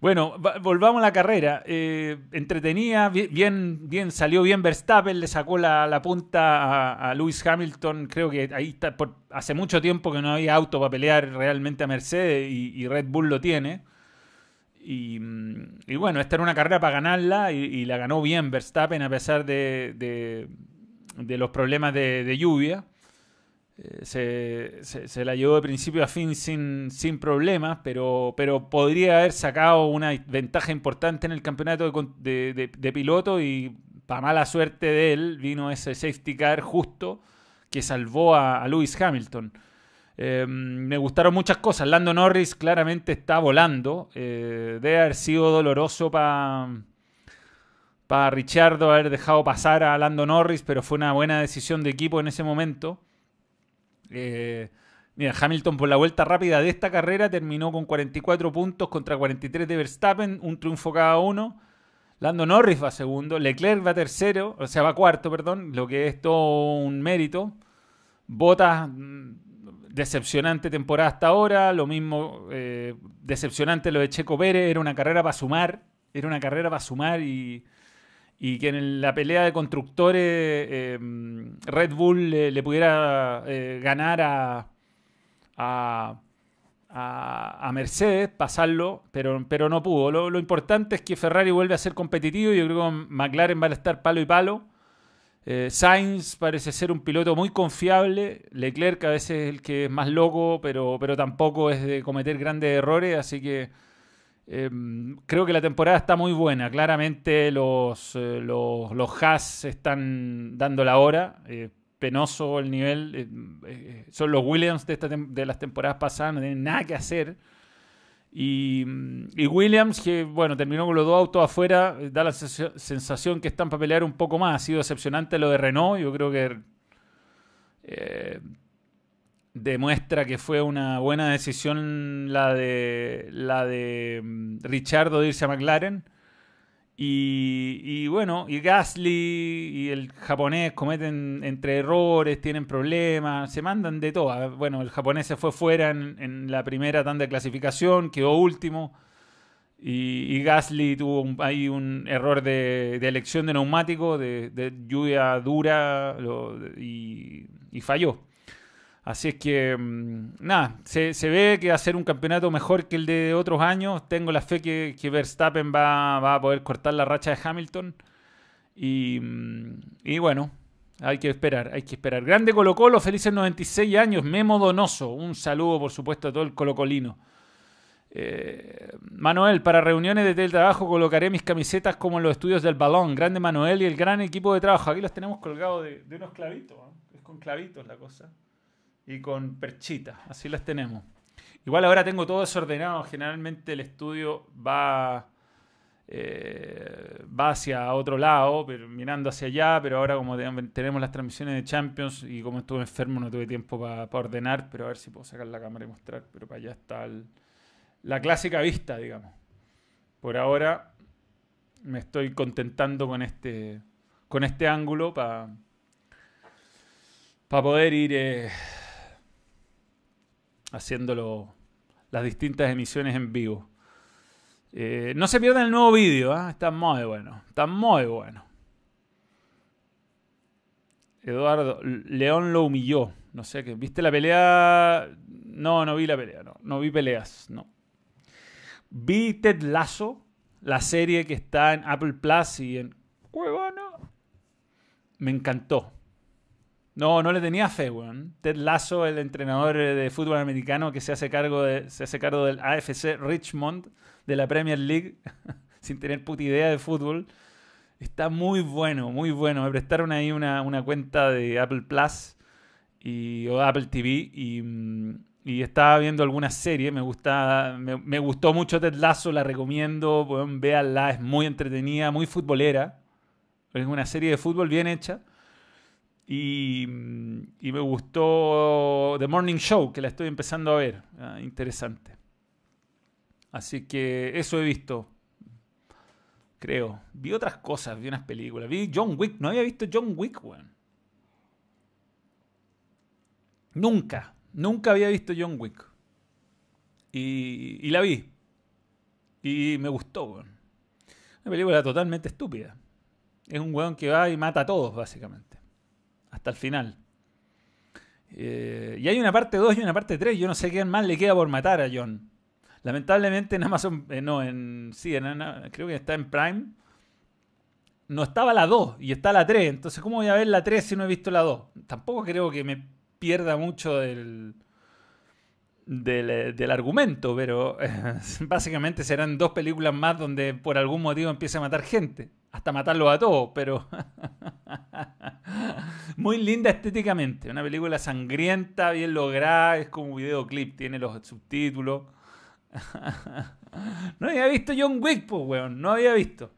S1: Bueno, volvamos a la carrera. Eh, entretenía, bien, bien, salió bien Verstappen, le sacó la, punta a, Lewis Hamilton. Creo que ahí está, por, hace mucho tiempo que no había auto para pelear realmente a Mercedes y, Red Bull lo tiene. Y, bueno, esta era una carrera para ganarla y, la ganó bien Verstappen a pesar de, los problemas de lluvia. Eh, se, la llevó de principio a fin sin, sin problemas, pero, pero podría haber sacado una ventaja importante en el campeonato de, piloto y para mala suerte de él vino ese safety car justo que salvó a, Lewis Hamilton. Eh, me gustaron muchas cosas. Lando Norris claramente está volando. Eh, debe haber sido doloroso para para Richardo haber dejado pasar a Lando Norris, pero fue una buena decisión de equipo en ese momento. Eh, mira, Hamilton por la vuelta rápida de esta carrera terminó con 44 puntos contra 43 de Verstappen, un triunfo cada uno. Lando Norris va segundo, Leclerc va tercero, o sea, va cuarto, perdón, lo que es todo un mérito. Bottas, mm, decepcionante temporada hasta ahora, lo mismo eh, decepcionante lo de Checo Pérez, era una carrera para sumar, era una carrera para sumar y y que en la pelea de constructores em, Red Bull le, pudiera eh, ganar a, a, a, Mercedes, pasarlo, pero, pero no pudo. Lo, importante es que Ferrari vuelve a ser competitivo yo creo que McLaren va a estar palo y palo. Eh, Sainz parece ser un piloto muy confiable. Leclerc a veces es el que es más loco, pero, pero tampoco es de cometer grandes errores, así que Em, creo que la temporada está muy buena. Claramente los, eh, los, los Haas están dando la hora. Eh, penoso el nivel. Eh, son los Williams de, esta de las temporadas pasadas, no tienen nada que hacer. Y, y, Williams, que bueno, terminó con los dos autos afuera, da la sensación que están para pelear un poco más. Ha sido decepcionante lo de Renault. Yo creo que demuestra que fue una buena decisión la de la de mm, Richardo de irse a McLaren. Y, bueno, y Gasly y el japonés cometen entre errores, tienen problemas, se mandan de todo. Bueno, el japonés se fue fuera en, la primera tanda de clasificación, quedó último. Y, Gasly tuvo ahí un error de, elección de neumático, de, lluvia dura y falló. Así es que, mm, nada, se, ve que va a ser un campeonato mejor que el de otros años. Tengo la fe que, Verstappen va, a poder cortar la racha de Hamilton. Mm, y, bueno, hay que esperar, hay que esperar. Grande Colo Colo, felices 96 años. Memo Donoso, un saludo por supuesto a todo el colocolino. Eh, Manuel, para reuniones de teletrabajo colocaré mis camisetas como en los estudios del balón. Grande Manuel y el gran equipo de trabajo. Aquí los tenemos colgados de, unos clavitos. Es con clavitos la cosa y con perchitas. Así las tenemos. Igual ahora tengo todo desordenado. Generalmente el estudio va, eh, va hacia otro lado, pero mirando hacia allá. Pero ahora como tenemos las transmisiones de Champions y como estuve enfermo no tuve tiempo para ordenar. Pero a ver si puedo sacar la cámara y mostrar. Pero para allá está la clásica vista, digamos. Por ahora me estoy contentando con este, con este ángulo para para poder ir... Eh, haciéndolo las distintas emisiones en vivo. Eh, no se pierdan el nuevo vídeo, ¿eh? está muy bueno, está muy bueno. Eduardo, León lo humilló. No sé qué. ¿Viste la pelea? No, no vi la pelea, no. No vi peleas, no. Vi Ted Lasso, la serie que está en Apple Plus y en Cuevana. Me encantó. No, no le tenía fe, weón. Ted Lasso, el entrenador de fútbol americano que se hace cargo, de, se hace cargo del AFC Richmond de la Premier League. sin tener puta idea de fútbol. Está muy bueno, muy bueno. Me prestaron ahí una, cuenta de Apple Plus y, o Apple TV y, mm, y estaba viendo algunas series. Me, gusta, me, gustó mucho Ted Lasso, la recomiendo. Bueno, véanla, es muy entretenida, muy futbolera. Es una serie de fútbol bien hecha. Y, me gustó The Morning Show, que la estoy empezando a ver. Ah, interesante. Así que eso he visto. Creo. Vi otras cosas, vi unas películas. Vi John Wick. No había visto John Wick, weón. Nunca. Nunca había visto John Wick. Y, y la vi. Y me gustó, weón. Una película totalmente estúpida. Es un weón que va y mata a todos, básicamente. Hasta el final. Eh, y hay una parte 2 y una parte 3. Yo no sé qué más le queda por matar a John. Lamentablemente en Amazon, eh, no, en, sí, creo que está en Prime. No estaba la 2 y está la 3. Entonces, ¿cómo voy a ver la 3 si no he visto la 2? Tampoco creo que me pierda mucho del, del, argumento, pero básicamente serán dos películas más donde por algún motivo empieza a matar gente. Hasta matarlo a todos, pero muy linda estéticamente. Una película sangrienta, bien lograda, es como un videoclip, tiene los subtítulos. no había visto John Wick, pues, weón, no había visto.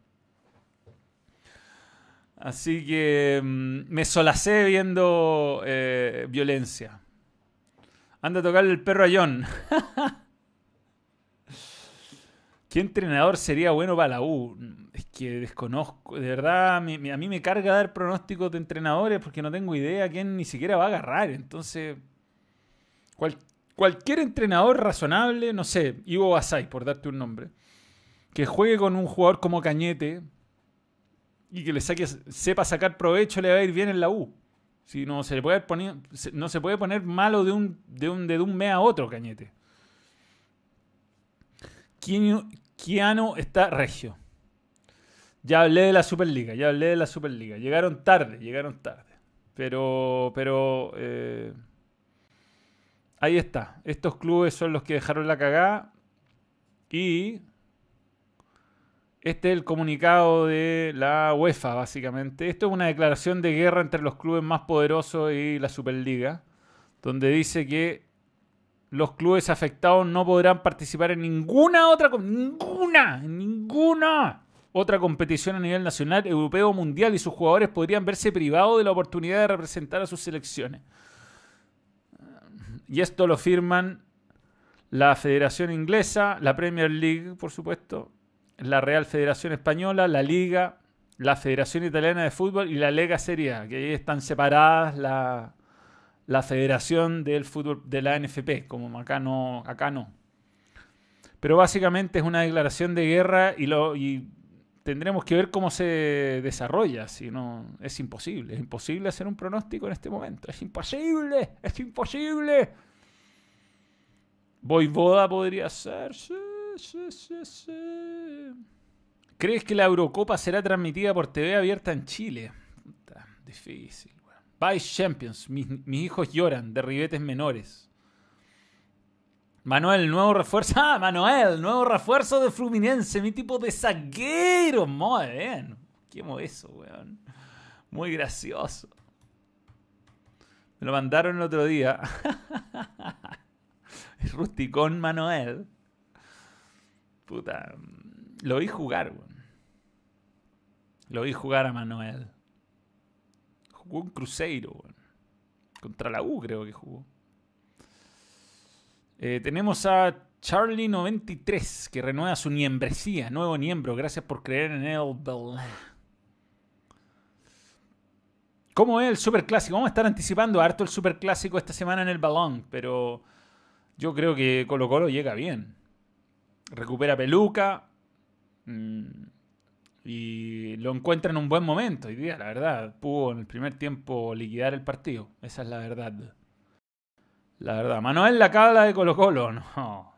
S1: Así que mm, me solacé viendo eh, violencia. Anda a tocarle el perro a John. ¿Qué entrenador sería bueno para la U? Es que desconozco. De verdad, a mí me carga dar pronósticos de entrenadores porque no tengo idea quién ni siquiera va a agarrar. Entonces, cualquier entrenador razonable, no sé, Ivo Basay, por darte un nombre, que juegue con un jugador como Cañete y que le saque, sepa sacar provecho, le va a ir bien en la U. Si no se le puede poner, no se puede poner malo de un, de un, de un mes a otro, Cañete. Kiano está regio. Ya hablé de la Superliga, ya hablé de la Superliga. Llegaron tarde, llegaron tarde. Pero, pero eh, ahí está. Estos clubes son los que dejaron la cagada. Y este es el comunicado de la UEFA, básicamente. Esto es una declaración de guerra entre los clubes más poderosos y la Superliga, donde dice que los clubes afectados no podrán participar en ninguna otra, ninguna, ninguna otra competición a nivel nacional, europeo o mundial y sus jugadores podrían verse privados de la oportunidad de representar a sus selecciones. Y esto lo firman la Federación Inglesa, la Premier League, por supuesto, la Real Federación Española, la Liga, la Federación Italiana de Fútbol y la Lega Serie A, que ahí están separadas la, la federación del fútbol de la NFP, como acá no, acá no. Pero básicamente es una declaración de guerra y, lo, y tendremos que ver cómo se desarrolla. Si no, es imposible. Es imposible hacer un pronóstico en este momento. Es imposible. Es imposible. Voivoda podría ser. Sí, sí, sí, ¿Crees que la Eurocopa será transmitida por TV abierta en Chile? difícil. Vice Champions, mis, hijos lloran de ribetes menores. Manuel, nuevo refuerzo. Ah, Manuel, nuevo refuerzo de Fluminense, mi tipo de zaguero. Muy bien. ¿Qué eso, weón? Muy gracioso. Me lo mandaron el otro día. Rusticón Manuel. Puta. Lo vi jugar, weón. Lo vi jugar a Manuel. Un Cruzeiro, Contra la U creo que jugó. Eh, tenemos a Charlie93, que renueva su niembresía, nuevo miembro. Gracias por creer en él. ¿Cómo es el superclásico? Vamos a estar anticipando harto el superclásico esta semana en el balón, pero yo creo que Colo Colo llega bien. Recupera peluca. Mm, y lo encuentra en un buen momento hoy día, la verdad. Pudo en el primer tiempo liquidar el partido. Esa es la verdad. La verdad. Manuel la cabla de Colo Colo. No.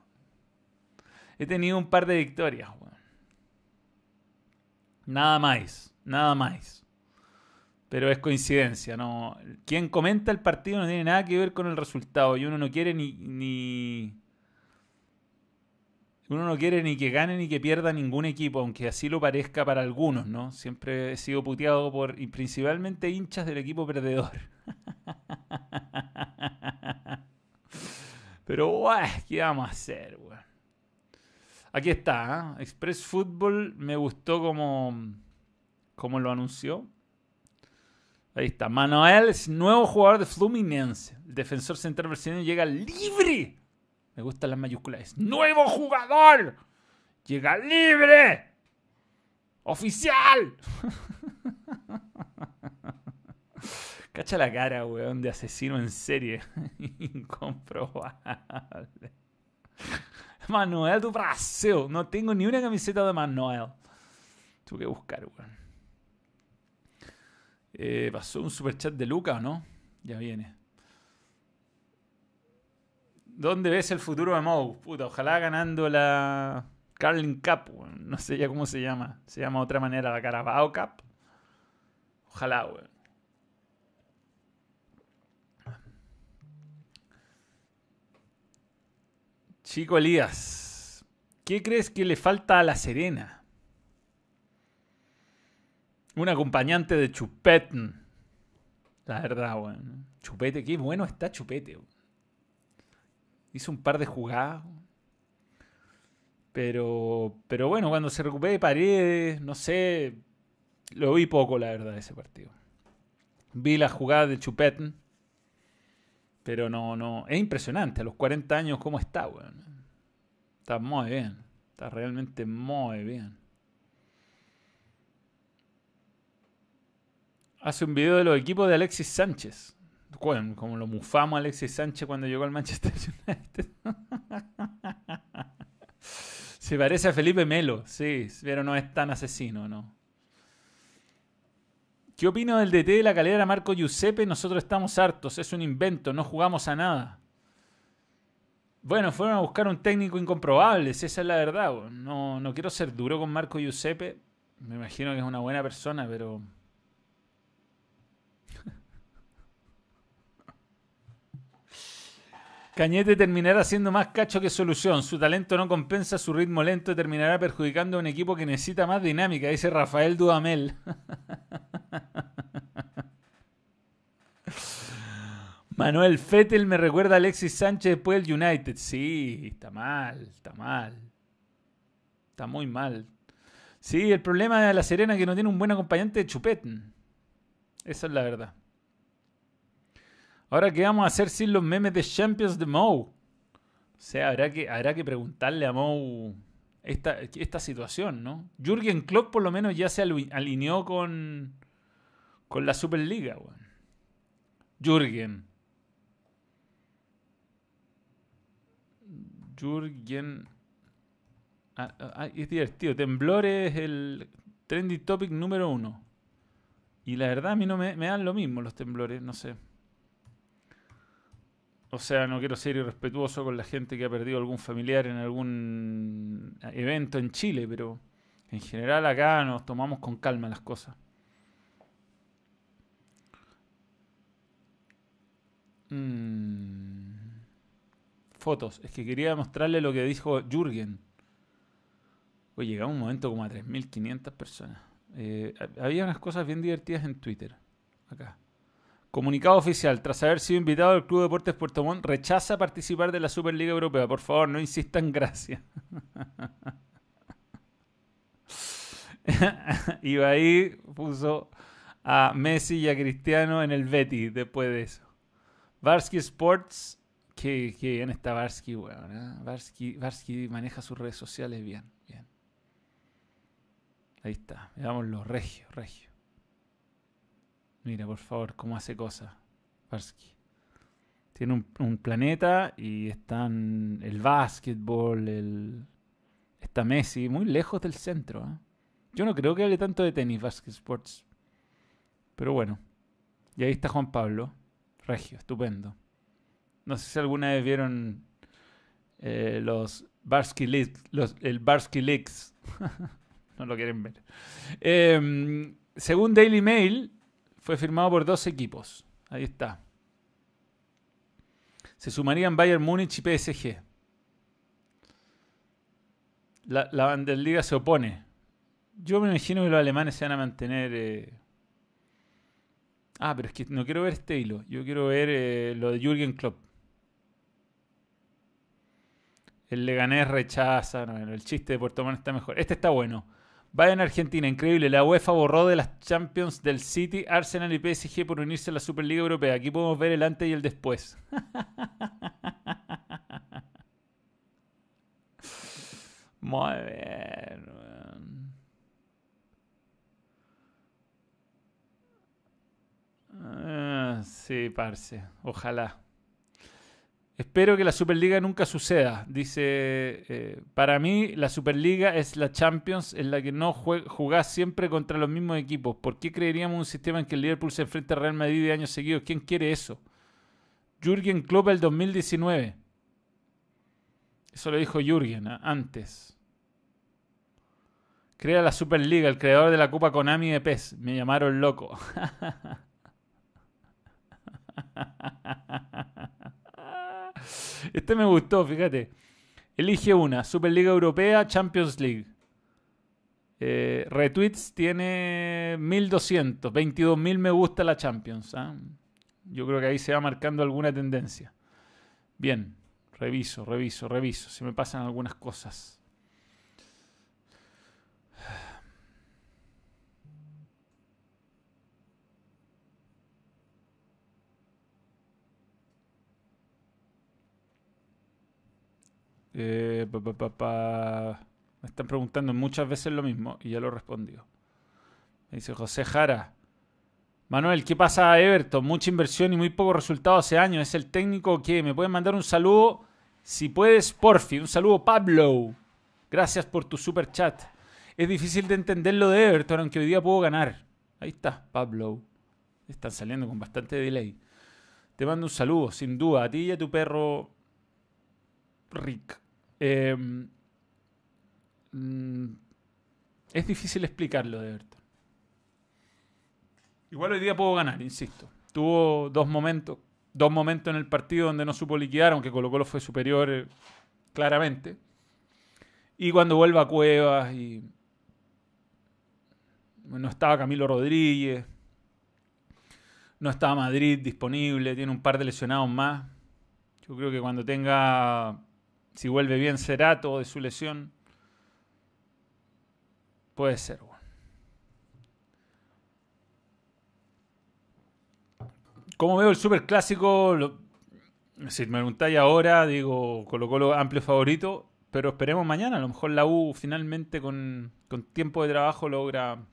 S1: He tenido un par de victorias. Nada más. Nada más. Pero es coincidencia, ¿no? Quien comenta el partido no tiene nada que ver con el resultado. Y uno no quiere ni Uno no quiere ni que gane ni que pierda ningún equipo, aunque así lo parezca para algunos, ¿no? Siempre he sido puteado por, y principalmente hinchas del equipo perdedor. Pero, guay, ¿qué vamos a hacer, weón? Aquí está, ¿eh? Express Football me gustó como, como lo anunció. Ahí está. Manuel es nuevo jugador de Fluminense. El defensor central brasileño llega libre. Me gustan las mayúsculas. ¡Nuevo jugador! ¡Llega libre! ¡Oficial! Cacha la cara, weón, de asesino en serie. Incomprobable. Manuel do Brasil. No tengo ni una camiseta de Manuel. Tuve que buscar, weón. Eh, pasó un superchat de Luca, ¿no? Ya viene. ¿Dónde ves el futuro de Moe? Puta, ojalá ganando la Carling Cup, No sé ya cómo se llama. Se llama de otra manera la Carabao Cup. Ojalá, weón. Chico Elías, ¿qué crees que le falta a La Serena? Un acompañante de Chupete. La verdad, weón. Chupete, qué bueno está Chupete. Hizo un par de jugadas. Pero, pero bueno, cuando se recupere Paredes, no sé. Lo vi poco, la verdad, ese partido. Vi la jugada de Chupete. Pero no, no. Es impresionante a los 40 años cómo está, weón. Está muy bien. Está realmente muy bien. hace un video de los equipos de Alexis Sánchez. Como lo mufamos a Alexis Sánchez cuando llegó al Manchester United. Se parece a Felipe Melo, sí, pero no es tan asesino, ¿no? ¿Qué opino del DT de la calera Marco Giuseppe? Nosotros estamos hartos, es un invento, no jugamos a nada. Bueno, fueron a buscar un técnico incomprobable, esa es la verdad. No, no quiero ser duro con Marco Giuseppe, me imagino que es una buena persona, pero Cañete terminará siendo más cacho que solución. Su talento no compensa su ritmo lento y terminará perjudicando a un equipo que necesita más dinámica, dice Rafael Dudamel. Manuel Fettel me recuerda a Alexis Sánchez después del United. Sí, está mal, está mal. Está muy mal. Sí, el problema de La Serena es que no tiene un buen acompañante de Chupet. Esa es la verdad. Ahora, ¿qué vamos a hacer sin los memes de Champions de Moe? O sea, habrá que, habrá que preguntarle a Moe esta, esta situación, ¿no? Jürgen Klopp por lo menos ya se alineó con, con la Superliga, weón. Jürgen. Jürgen. Ah, ah, es divertido. Temblor es el trendy topic número uno. Y la verdad a mí no me dan lo mismo los temblores, no sé. O sea, no quiero ser irrespetuoso con la gente que ha perdido algún familiar en algún evento en Chile, pero en general acá nos tomamos con calma las cosas. Mm. Fotos. Es que quería mostrarle lo que dijo Jürgen. Oye, llegamos un momento como a 3.500 personas. Eh, había unas cosas bien divertidas en Twitter. Acá. Comunicado oficial. Tras haber sido invitado al Club Deportes Puerto Montt, rechaza participar de la Superliga Europea. Por favor, no insistan, gracias. ahí puso a Messi y a Cristiano en el Betty después de eso. Varsky Sports. Que, bien está Varsky, weón. ¿eh? Varsky, maneja sus redes sociales bien, bien. Ahí está. Veámoslo, regio, regio. Mira, por favor, cómo hace cosas. Varsky. Tiene un, planeta y están el básquetbol, el... está Messi, muy lejos del centro. ¿eh? Yo no creo que hable tanto de tenis, Basket Sports. Pero bueno. Y ahí está Juan Pablo. Regio, estupendo. No sé si alguna vez vieron eh, los Barsky Leaks, el Barsky Leaks. no lo quieren ver. Em, según Daily Mail, fue firmado por dos equipos. Ahí está. Se sumarían Bayern Múnich y PSG. La, la Bundesliga se opone. Yo me imagino que los alemanes se van a mantener. eh, Ah, pero es que no quiero ver este hilo. Yo quiero ver eh, lo de Jürgen Klopp. El Leganés rechaza. el chiste de Puerto Montt está mejor. Este está bueno. Bayern Argentina, increíble. La UEFA borró de las Champions del City, Arsenal y PSG por unirse a la Superliga Europea. Aquí podemos ver el antes y el después. Muy bien. Ah, sí, parce. Ojalá. Espero que la Superliga nunca suceda. Dice, eh, para mí la Superliga es la Champions en la que no jugás siempre contra los mismos equipos. ¿Por qué creeríamos un sistema en que el Liverpool se enfrenta al Real Madrid de años seguidos? ¿Quién quiere eso? Jürgen Klopp el 2019. Eso lo dijo Jürgen ¿ah? antes. Crea la Superliga, el creador de la Copa Konami de PES. Me llamaron loco. Este me gustó, fíjate. Elige una, Superliga Europea, Champions League. Eh, retweets tiene 1200, 22.000 me gusta la Champions. ¿ah? Yo creo que ahí se va marcando alguna tendencia. Bien, reviso, reviso, reviso. Se me pasan algunas cosas. Eh, pa, pa, pa. Me están preguntando muchas veces lo mismo y ya lo respondió. Me dice José Jara. Manuel, ¿qué pasa a Everton? Mucha inversión y muy poco resultado hace años. ¿Es el técnico que me puede mandar un saludo? Si puedes, porfi. Un saludo, Pablo. Gracias por tu super chat. Es difícil de entender lo de Everton, aunque hoy día puedo ganar. Ahí está, Pablo. Están saliendo con bastante delay. Te mando un saludo, sin duda, a ti y a tu perro Rick. Eh, mm, es difícil explicarlo de. Igual hoy día puedo ganar, insisto. Tuvo dos momentos, dos momentos en el partido donde no supo liquidar, aunque Colo Colo fue superior eh, claramente. Y cuando vuelva a Cuevas y no estaba Camilo Rodríguez, no estaba Madrid disponible, tiene un par de lesionados más. Yo creo que cuando tenga, si vuelve bien Cerato de su lesión, puede ser. bueno. ¿Cómo veo el super clásico? Si me preguntáis ahora, digo Colo Colo amplio favorito, pero esperemos mañana. A lo mejor la U finalmente con, con tiempo de trabajo logra.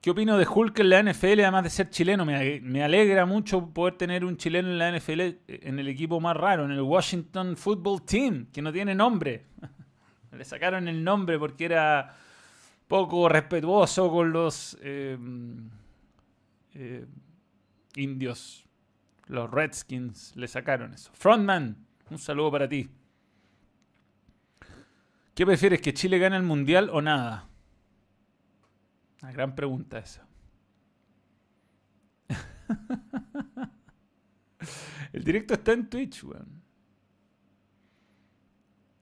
S1: ¿Qué opino de Hulk en la NFL, además de ser chileno? Me, alegra mucho poder tener un chileno en la NFL, en el equipo más raro, en el Washington Football Team, que no tiene nombre. Le sacaron el nombre porque era poco respetuoso con los eh, eh, indios. Los Redskins le sacaron eso. Frontman, un saludo para ti. ¿Qué prefieres, que Chile gane el Mundial o nada? Una gran pregunta esa. el directo está en Twitch, weón.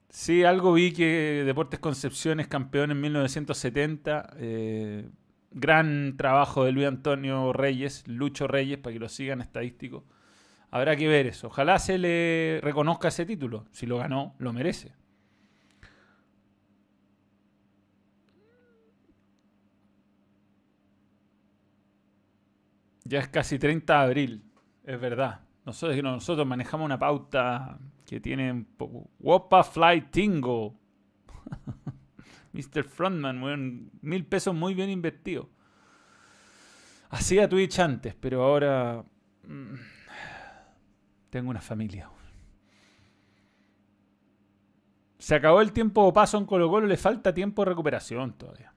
S1: Sí, algo vi que Deportes Concepción es campeón en 1970. eh, gran trabajo de Luis Antonio Reyes, Lucho Reyes, para que lo sigan estadístico. Habrá que ver eso. Ojalá se le reconozca ese título. Si lo ganó, lo merece. Ya es casi 30 de abril, es verdad. Nosotros, nosotros manejamos una pauta que tiene. Wopa Fly Tingo. Mr. Frontman, weón, mil pesos muy bien invertidos. Hacía Twitch antes, pero ahora mm, tengo una familia. Se acabó el tiempo paso en Colo Colo, le falta tiempo de recuperación todavía.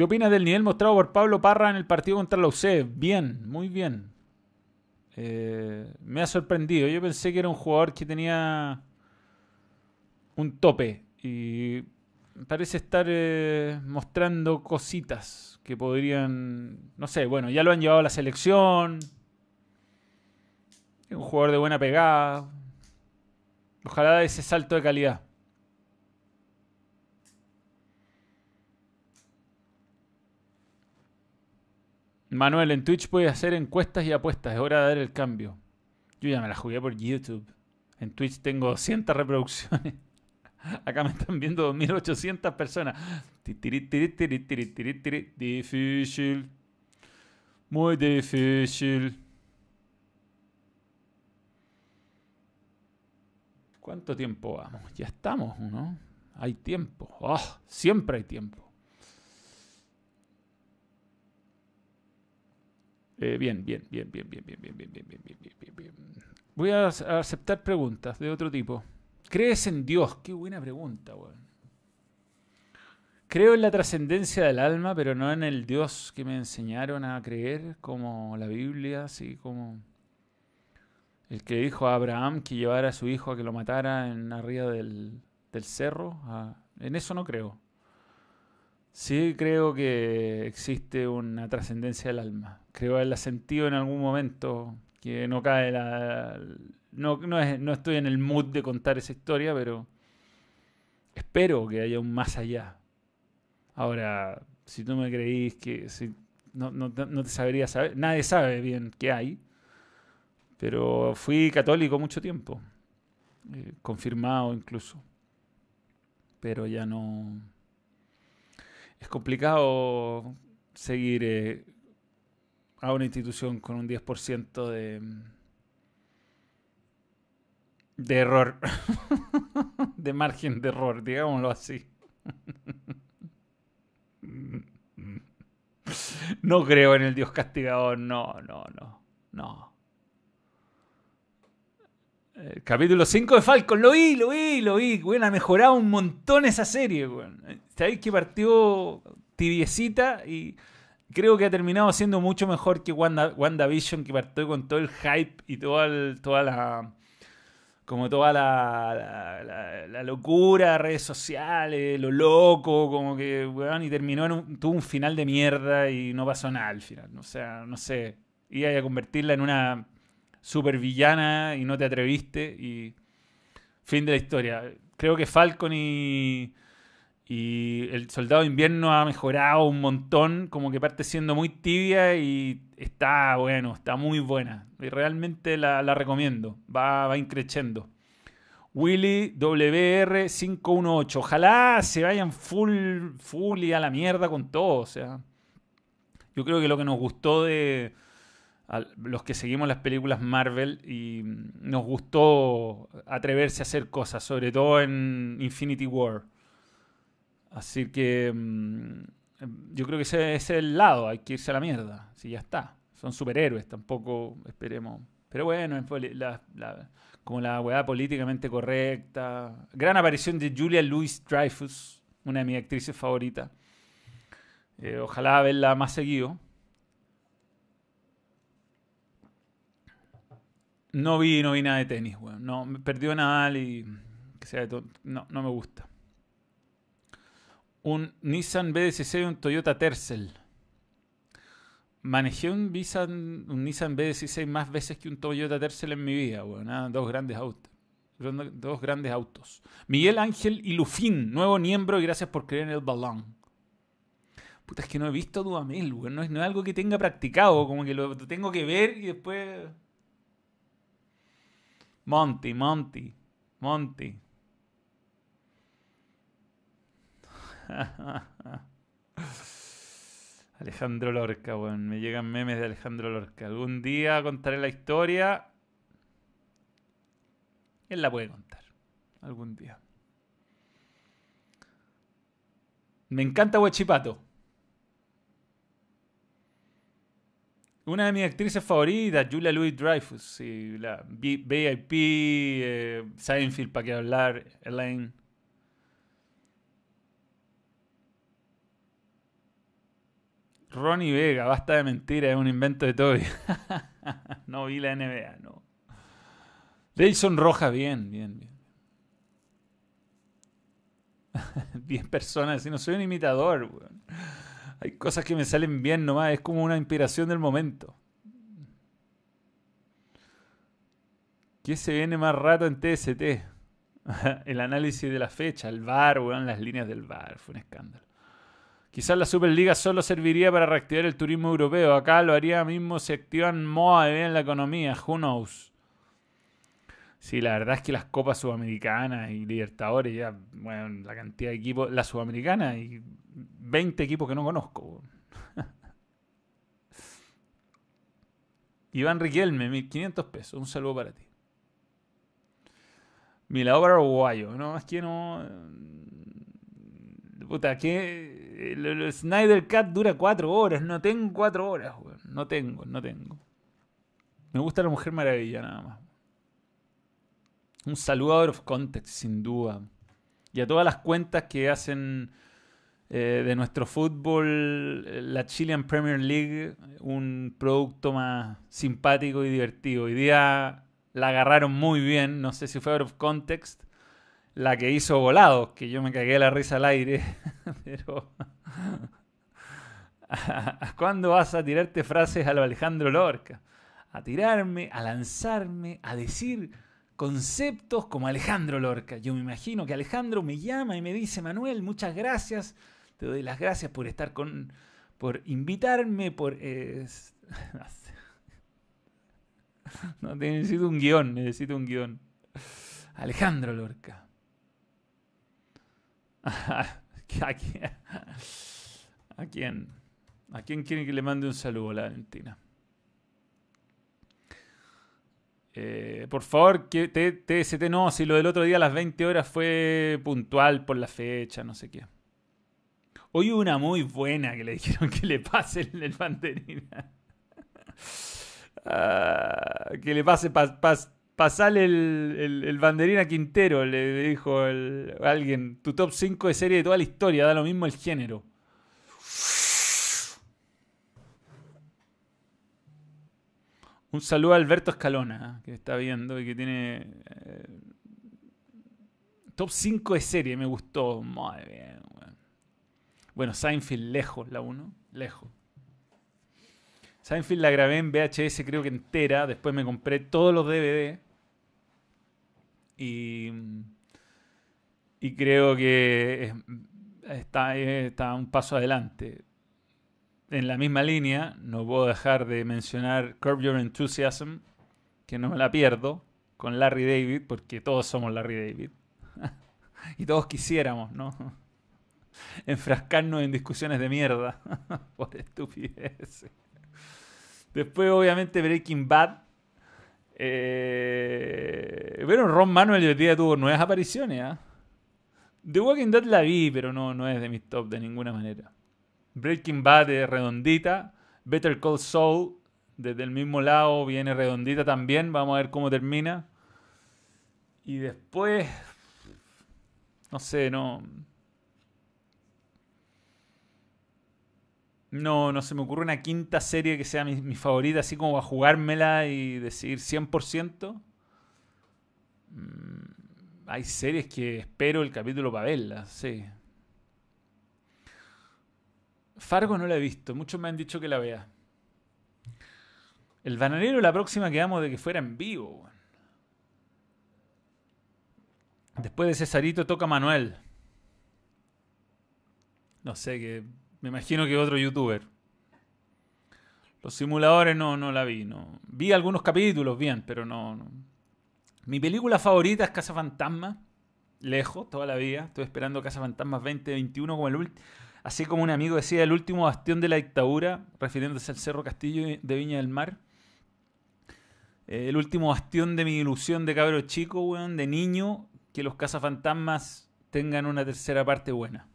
S1: ¿Qué opinas del nivel mostrado por Pablo Parra en el partido contra la UC? Bien, muy bien. Eh, me ha sorprendido. Yo pensé que era un jugador que tenía un tope y parece estar eh, mostrando cositas que podrían, no sé, bueno, ya lo han llevado a la selección. Es un jugador de buena pegada. Ojalá ese salto de calidad. Manuel, en Twitch puedes hacer encuestas y apuestas. Es hora de dar el cambio. Yo ya me la jugué por YouTube. En Twitch tengo 200 reproducciones. Acá me están viendo 2800 personas. Difícil. Muy difícil. ¿Cuánto tiempo vamos? Ya estamos, ¿no? Hay tiempo. Oh, siempre hay tiempo. Bien, bien, bien, bien, bien, bien, bien, bien, bien, bien, bien, bien. Voy a aceptar preguntas de otro tipo. ¿Crees en Dios? Qué buena pregunta, weón. Creo en la trascendencia del alma, pero no en el Dios que me enseñaron a creer, como la Biblia, así como el que dijo a Abraham que llevara a su hijo a que lo matara en arriba del, del cerro. en eso no creo. Sí creo que existe una trascendencia del alma. Creo haberla sentido en algún momento, que no cae la... No, no, es, no estoy en el mood de contar esa historia, pero espero que haya un más allá. Ahora, si tú me creís que si, no, no, no, te sabría saber, nadie sabe bien qué hay, pero fui católico mucho tiempo, eh, confirmado incluso, pero ya no, es complicado seguir eh, a una institución con un 10% de, de error, de margen de error, digámoslo así. No creo en el Dios castigador, no, no, no, no. Eh, capítulo 5 de Falcon, lo vi, lo vi, lo vi. Bueno, ha mejorado un montón esa serie, weón. Sabéis que partió tibiecita y creo que ha terminado siendo mucho mejor que Wanda, WandaVision, que partió con todo el hype y toda, toda la. Como toda la, la, locura, redes sociales, lo loco, como que, weón, y terminó en un, tuvo un final de mierda y no pasó nada al final. O sea, no sé. Iba a convertirla en una super villana y no te atreviste y fin de la historia. Creo que Falcon y, el Soldado de Invierno ha mejorado un montón, como que parte siendo muy tibia y está bueno, está muy buena. Y realmente la, recomiendo, va, va increciendo. Willy WR518. Ojalá se vayan full, full y a la mierda con todo. O sea, yo creo que lo que nos gustó de, los que seguimos las películas Marvel y nos gustó atreverse a hacer cosas, sobre todo en Infinity War. Así que mm, yo creo que ese, es el lado, hay que irse a la mierda, si ya está. Son superhéroes, tampoco esperemos. Pero bueno, como la weá políticamente correcta. Gran aparición de Julia Louis Dreyfus, una de mis actrices favoritas. Eh, ojalá verla más seguido. No vi, no vi nada de tenis, weón. No, me perdió Nadal y. Que sea no, no me gusta. Un Nissan B16 y un Toyota Tercel. Manejé un, un Nissan B16 más veces que un Toyota Tercel en mi vida, weón. ¿ah? Dos grandes autos. Dos grandes autos. Miguel Ángel y Lufín, nuevo miembro y gracias por creer en el balón. Puta, es que no he visto Duamel, weón. No es, no es algo que tenga practicado, como que lo tengo que ver y después. Monty, Monty, Monty. Alejandro Lorca, weón. Me llegan memes de Alejandro Lorca. Algún día contaré la historia. Él la puede contar. Algún día. Me encanta Huachipato. Una de mis actrices favoritas, Julia Louis Dreyfus, sí, la VIP, eh, Seinfeld, para qué hablar, Elaine. Ronnie Vega, basta de mentira, es un invento de Toby. no vi la NBA, no. Delson Roja, bien, bien, bien. bien personas, si no soy un imitador, weón. Hay cosas que me salen bien nomás, es como una inspiración del momento. ¿Qué se viene más rato en TST? el análisis de la fecha, el VAR, weón, las líneas del VAR, fue un escándalo. Quizás la Superliga solo serviría para reactivar el turismo europeo. Acá lo haría mismo si activan moda en la economía. Who knows? Sí, la verdad es que las Copas Sudamericanas y Libertadores, ya, bueno, la cantidad de equipos, la Sudamericana y 20 equipos que no conozco. Iván Riquelme, 1500 pesos. Un saludo para ti. Milador Uruguayo, ¿no? Es que no. Puta, que. El, Snyder Cat dura cuatro horas. No tengo cuatro horas, weón. No tengo, no tengo. Me gusta la Mujer Maravilla, nada más. Un saludo out of context, sin duda. Y a todas las cuentas que hacen eh, de nuestro fútbol, la Chilean Premier League, un producto más simpático y divertido. Hoy día la agarraron muy bien, no sé si fue out of context, la que hizo volados, que yo me cagué la risa al aire, pero... ¿Cuándo vas a tirarte frases a lo Alejandro Lorca? A tirarme, a lanzarme, a decir conceptos como Alejandro Lorca. Yo me imagino que Alejandro me llama y me dice, Manuel, muchas gracias, te doy las gracias por estar con, por invitarme, por... Eh, No, necesito un guion, necesito un guion. Alejandro Lorca. ¿A quién? ¿A quién? ¿A quién quiere que le mande un saludo a la Valentina? Eh, por favor, que TST no, si lo del otro día a las 20 horas fue puntual por la fecha, no sé qué. Hoy una muy buena que le dijeron que le pase el, el banderina. Ah, que le pase, pasale el, el, banderín a Quintero, le dijo alguien. Tu top 5 de serie de toda la historia, da lo mismo el género. Un saludo a Alberto Escalona, que está viendo y que tiene. Eh, top 5 de serie, me gustó. Muy bien, bueno. Seinfeld, lejos la 1, lejos. Seinfeld la grabé en VHS creo que entera. Después me compré todos los DVD. Y, y creo que está, está un paso adelante. En la misma línea, no puedo dejar de mencionar Curb Your Enthusiasm, que no me la pierdo, con Larry David, porque todos somos Larry David. y todos quisiéramos, ¿no? Enfrascarnos en discusiones de mierda por estupideces. Después, obviamente, Breaking Bad. Eh... Pero Ron Manuel hoy día tuvo nuevas apariciones. ¿ah? The Walking Dead la vi, pero no, no es de mis top de ninguna manera. Breaking Bad es redondita. Better Call Saul, desde el mismo lado, viene redondita también. Vamos a ver cómo termina. Y después, no sé, no. No, no se me ocurre una quinta serie que sea mi, favorita, así como a jugármela y decir 100%. Mm, hay series que espero el capítulo para verlas, sí. Fargo no la he visto, muchos me han dicho que la vea. El bananero la próxima quedamos de que fuera en vivo. Después de Cesarito toca Manuel. No sé, que me imagino que otro youtuber. Los simuladores no, no la vi. No. Vi algunos capítulos bien, pero no, Mi película favorita es Casa Fantasma. Lejos, toda la vida. Estoy esperando Casa Fantasma 2021 como el último. Así como un amigo decía, el último bastión de la dictadura, refiriéndose al Cerro Castillo de Viña del Mar. Eh, el último bastión de mi ilusión de cabro chico, weón, de niño, que los cazafantasmas tengan una tercera parte buena.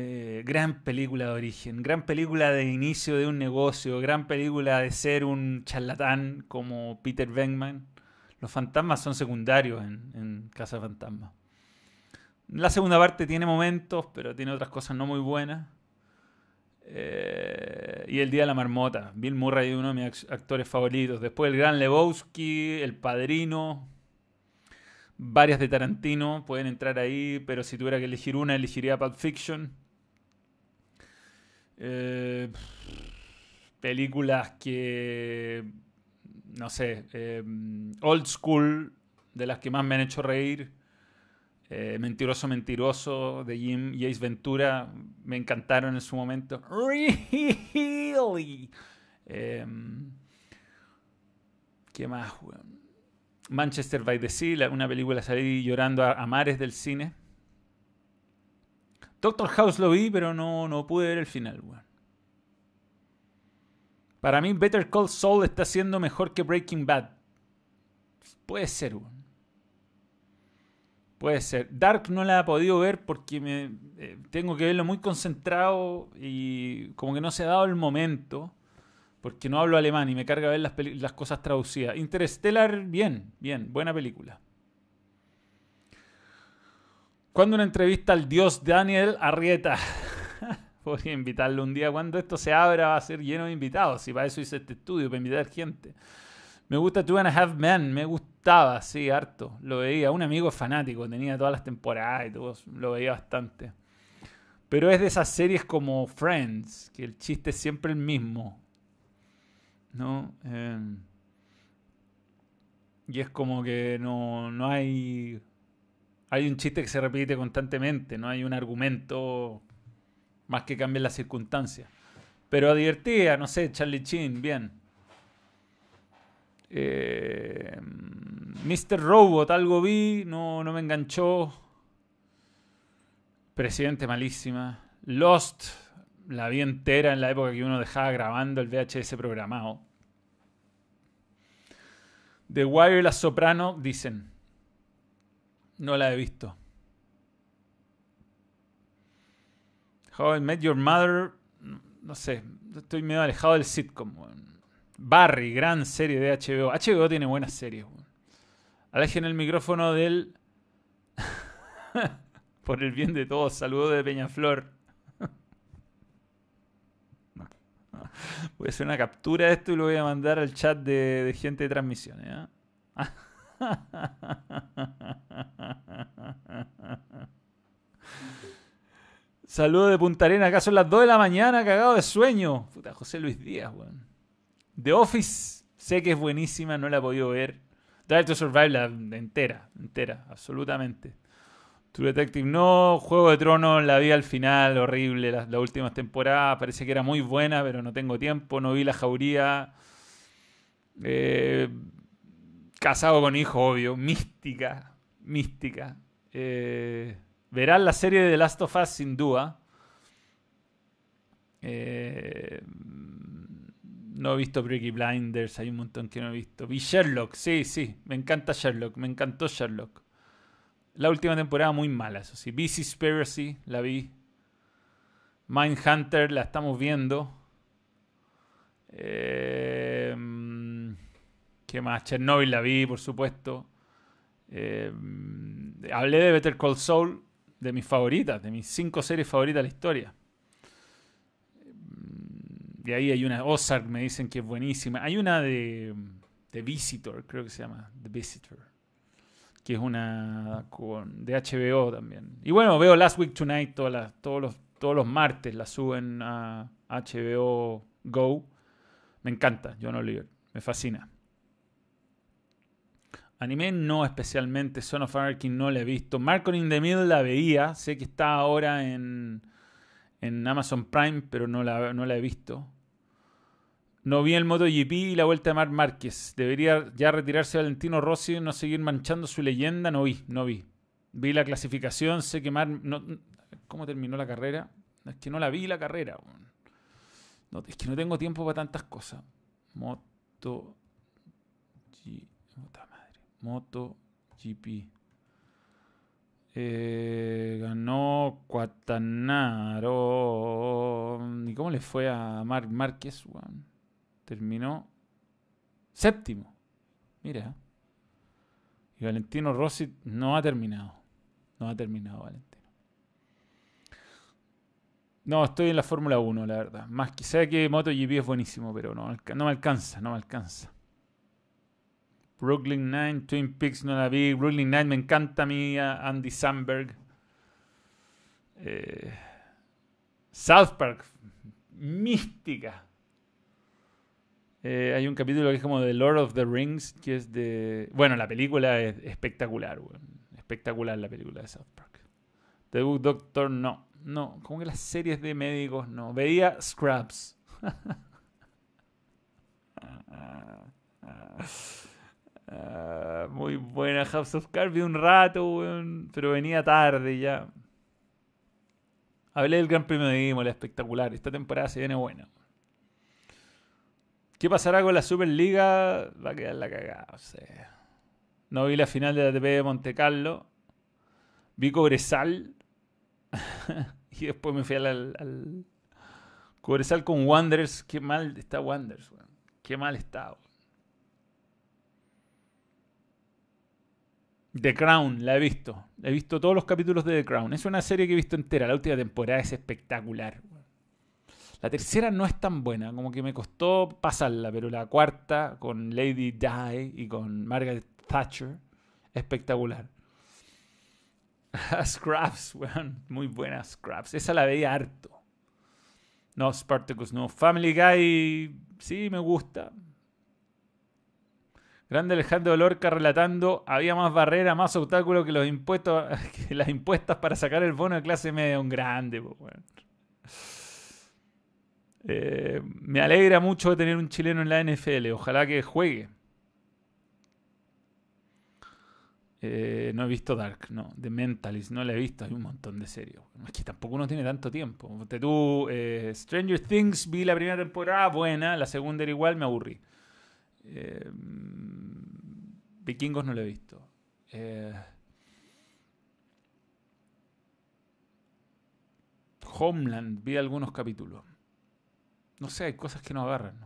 S1: Eh, gran película de origen, gran película de inicio de un negocio, gran película de ser un charlatán como Peter Venkman. Los fantasmas son secundarios en, Casa Fantasma. La segunda parte tiene momentos, pero tiene otras cosas no muy buenas. Eh, y El Día de la Marmota. Bill Murray es uno de mis actores favoritos. Después El Gran Lebowski, El Padrino. Varias de Tarantino pueden entrar ahí, pero si tuviera que elegir una, elegiría Pulp Fiction. Eh, películas que, no sé, eh, old school de las que más me han hecho reír. Eh, mentiroso, mentiroso de Jim y Ventura me encantaron en su momento. Really? Em, ¿Qué más, Manchester by the Sea, una película salí llorando a, mares del cine. Doctor House lo vi, pero no, no pude ver el final, weón. Para mí, Better Call Saul está siendo mejor que Breaking Bad. Puede ser, weón. Puede ser. Dark no la he podido ver porque me, eh, tengo que verlo muy concentrado y como que no se ha dado el momento. Porque no hablo alemán y me carga ver las, las cosas traducidas. Interstellar, bien, bien, buena película. Cuando una entrevista al dios Daniel Arrieta. Voy a invitarlo un día. Cuando esto se abra va a ser lleno de invitados. Y para eso hice este estudio, para invitar gente. Me gusta Two and a Half Men. Me gustaba, sí, harto. Lo veía. Un amigo fanático. Tenía todas las temporadas y todo. Lo veía bastante. Pero es de esas series como Friends, que el chiste es siempre el mismo. ¿no? Em, y es como que no, no hay... Hay un chiste que se repite constantemente, no hay un argumento más que cambien las circunstancias. Pero divertida, no sé, Charlie Chin, bien. Eh, Mr. Robot, algo vi, no, no me enganchó. Presidente malísima. Lost, la vi entera en la época que uno dejaba grabando el VHS programado. The Wire y La Soprano dicen. No la he visto. How I Met Your Mother. No sé. Estoy medio alejado del sitcom. Barry, gran serie de HBO. HBO tiene buenas series. Alejen el micrófono del. Por el bien de todos. Saludos de Peñaflor. Voy a hacer una captura de esto y lo voy a mandar al chat de, gente de transmisiones. ¿eh? Saludos de Punta Arena, acá son las 2 de la mañana, cagado de sueño. Puta, José Luis Díaz, weón. The Office, sé que es buenísima, no la he podido ver. Drive to Survive la entera, entera, absolutamente. True Detective no, Juego de Tronos la vi al final, horrible, las, últimas temporadas, parece que era muy buena, pero no tengo tiempo, no vi La Jauría. Eh, casado con hijo, obvio, mística, mística. Eh, la serie de The Last of Us sin duda. Eh, no he visto Breaky Blinders, hay un montón que no he visto. Vi Sherlock, sí, sí, me encanta Sherlock, me encantó Sherlock. La última temporada muy mala, eso sí. Spiracy, la vi. Mindhunter, la estamos viendo. Eh, ¿Qué más? Chernobyl la vi, por supuesto. Eh, hablé de Better Call Saul, de mis favoritas, de mis cinco series favoritas de la historia. De ahí hay una, Ozark me dicen que es buenísima. Hay una de, de Visitor, creo que se llama, The Visitor que es una con, de HBO también. Y bueno, veo Last Week Tonight todos, los, todos los martes, la suben a HBO Go. Me encanta, John Oliver, me fascina. Anime no especialmente, Son of Anarchy no la he visto. Marco in the Middle la veía, sé que está ahora en, en Amazon Prime, pero no la, no la he visto. No vi el MotoGP y la vuelta de Mar Márquez. Debería ya retirarse Valentino Rossi y no seguir manchando su leyenda. No vi, no vi. Vi la clasificación, sé que Mar... No, ¿Cómo terminó la carrera? Es que no la vi la carrera. No, es que no tengo tiempo para tantas cosas. Moto... G. Moto GP. Eh, ganó Cuatanaro. ¿Y cómo le fue a Mar Márquez? Terminó séptimo. Mira. Y Valentino Rossi no ha terminado. No ha terminado Valentino. No, estoy en la Fórmula 1, la verdad. Más sé que MotoGP es buenísimo, pero no, no me alcanza, no me alcanza. Brooklyn Nine, Twin Peaks no la vi. Brooklyn Nine me encanta a mí, Andy Samberg. Eh, South Park, mística. Eh, hay un capítulo que es como de Lord of the Rings, que es de... Bueno, la película es espectacular, weón. Espectacular la película de South Park. The Book Doctor, no. No, como que las series de médicos, no. Veía Scrubs. Ah, muy buena House of Cards. Vi un rato, weón, pero venía tarde ya. Hablé del Gran Premio de Imola, espectacular. Esta temporada se viene buena. ¿Qué pasará con la Superliga? Va a quedar la cagada. O sea. No vi la final de la ATP de Monte Carlo. Vi Cobresal. y después me fui al, al, Cobresal con Wanderers. Qué mal está Wanderers, weón. Qué mal está, weón. The Crown, la he visto. He visto todos los capítulos de The Crown. Es una serie que he visto entera. La última temporada es espectacular. La tercera no es tan buena, como que me costó pasarla, pero la cuarta con Lady Di y con Margaret Thatcher, espectacular. Scraps, weón, muy buena Scraps. Esa la veía harto. No, Spartacus, no. Family Guy, sí, me gusta. Grande Alejandro Lorca relatando, había más barrera, más obstáculos que los impuestos, que las impuestas para sacar el bono de clase media. Un grande, eh, me alegra mucho tener un chileno en la NFL. Ojalá que juegue. Eh, no he visto Dark, no. The Mentalist, no la he visto. Hay un montón de series. Es que tampoco uno tiene tanto tiempo. Tú, eh, Stranger Things, vi la primera temporada, buena. La segunda era igual, me aburrí. Eh, Vikingos no lo he visto. Homeland, vi algunos capítulos. No sé, hay cosas que no agarran.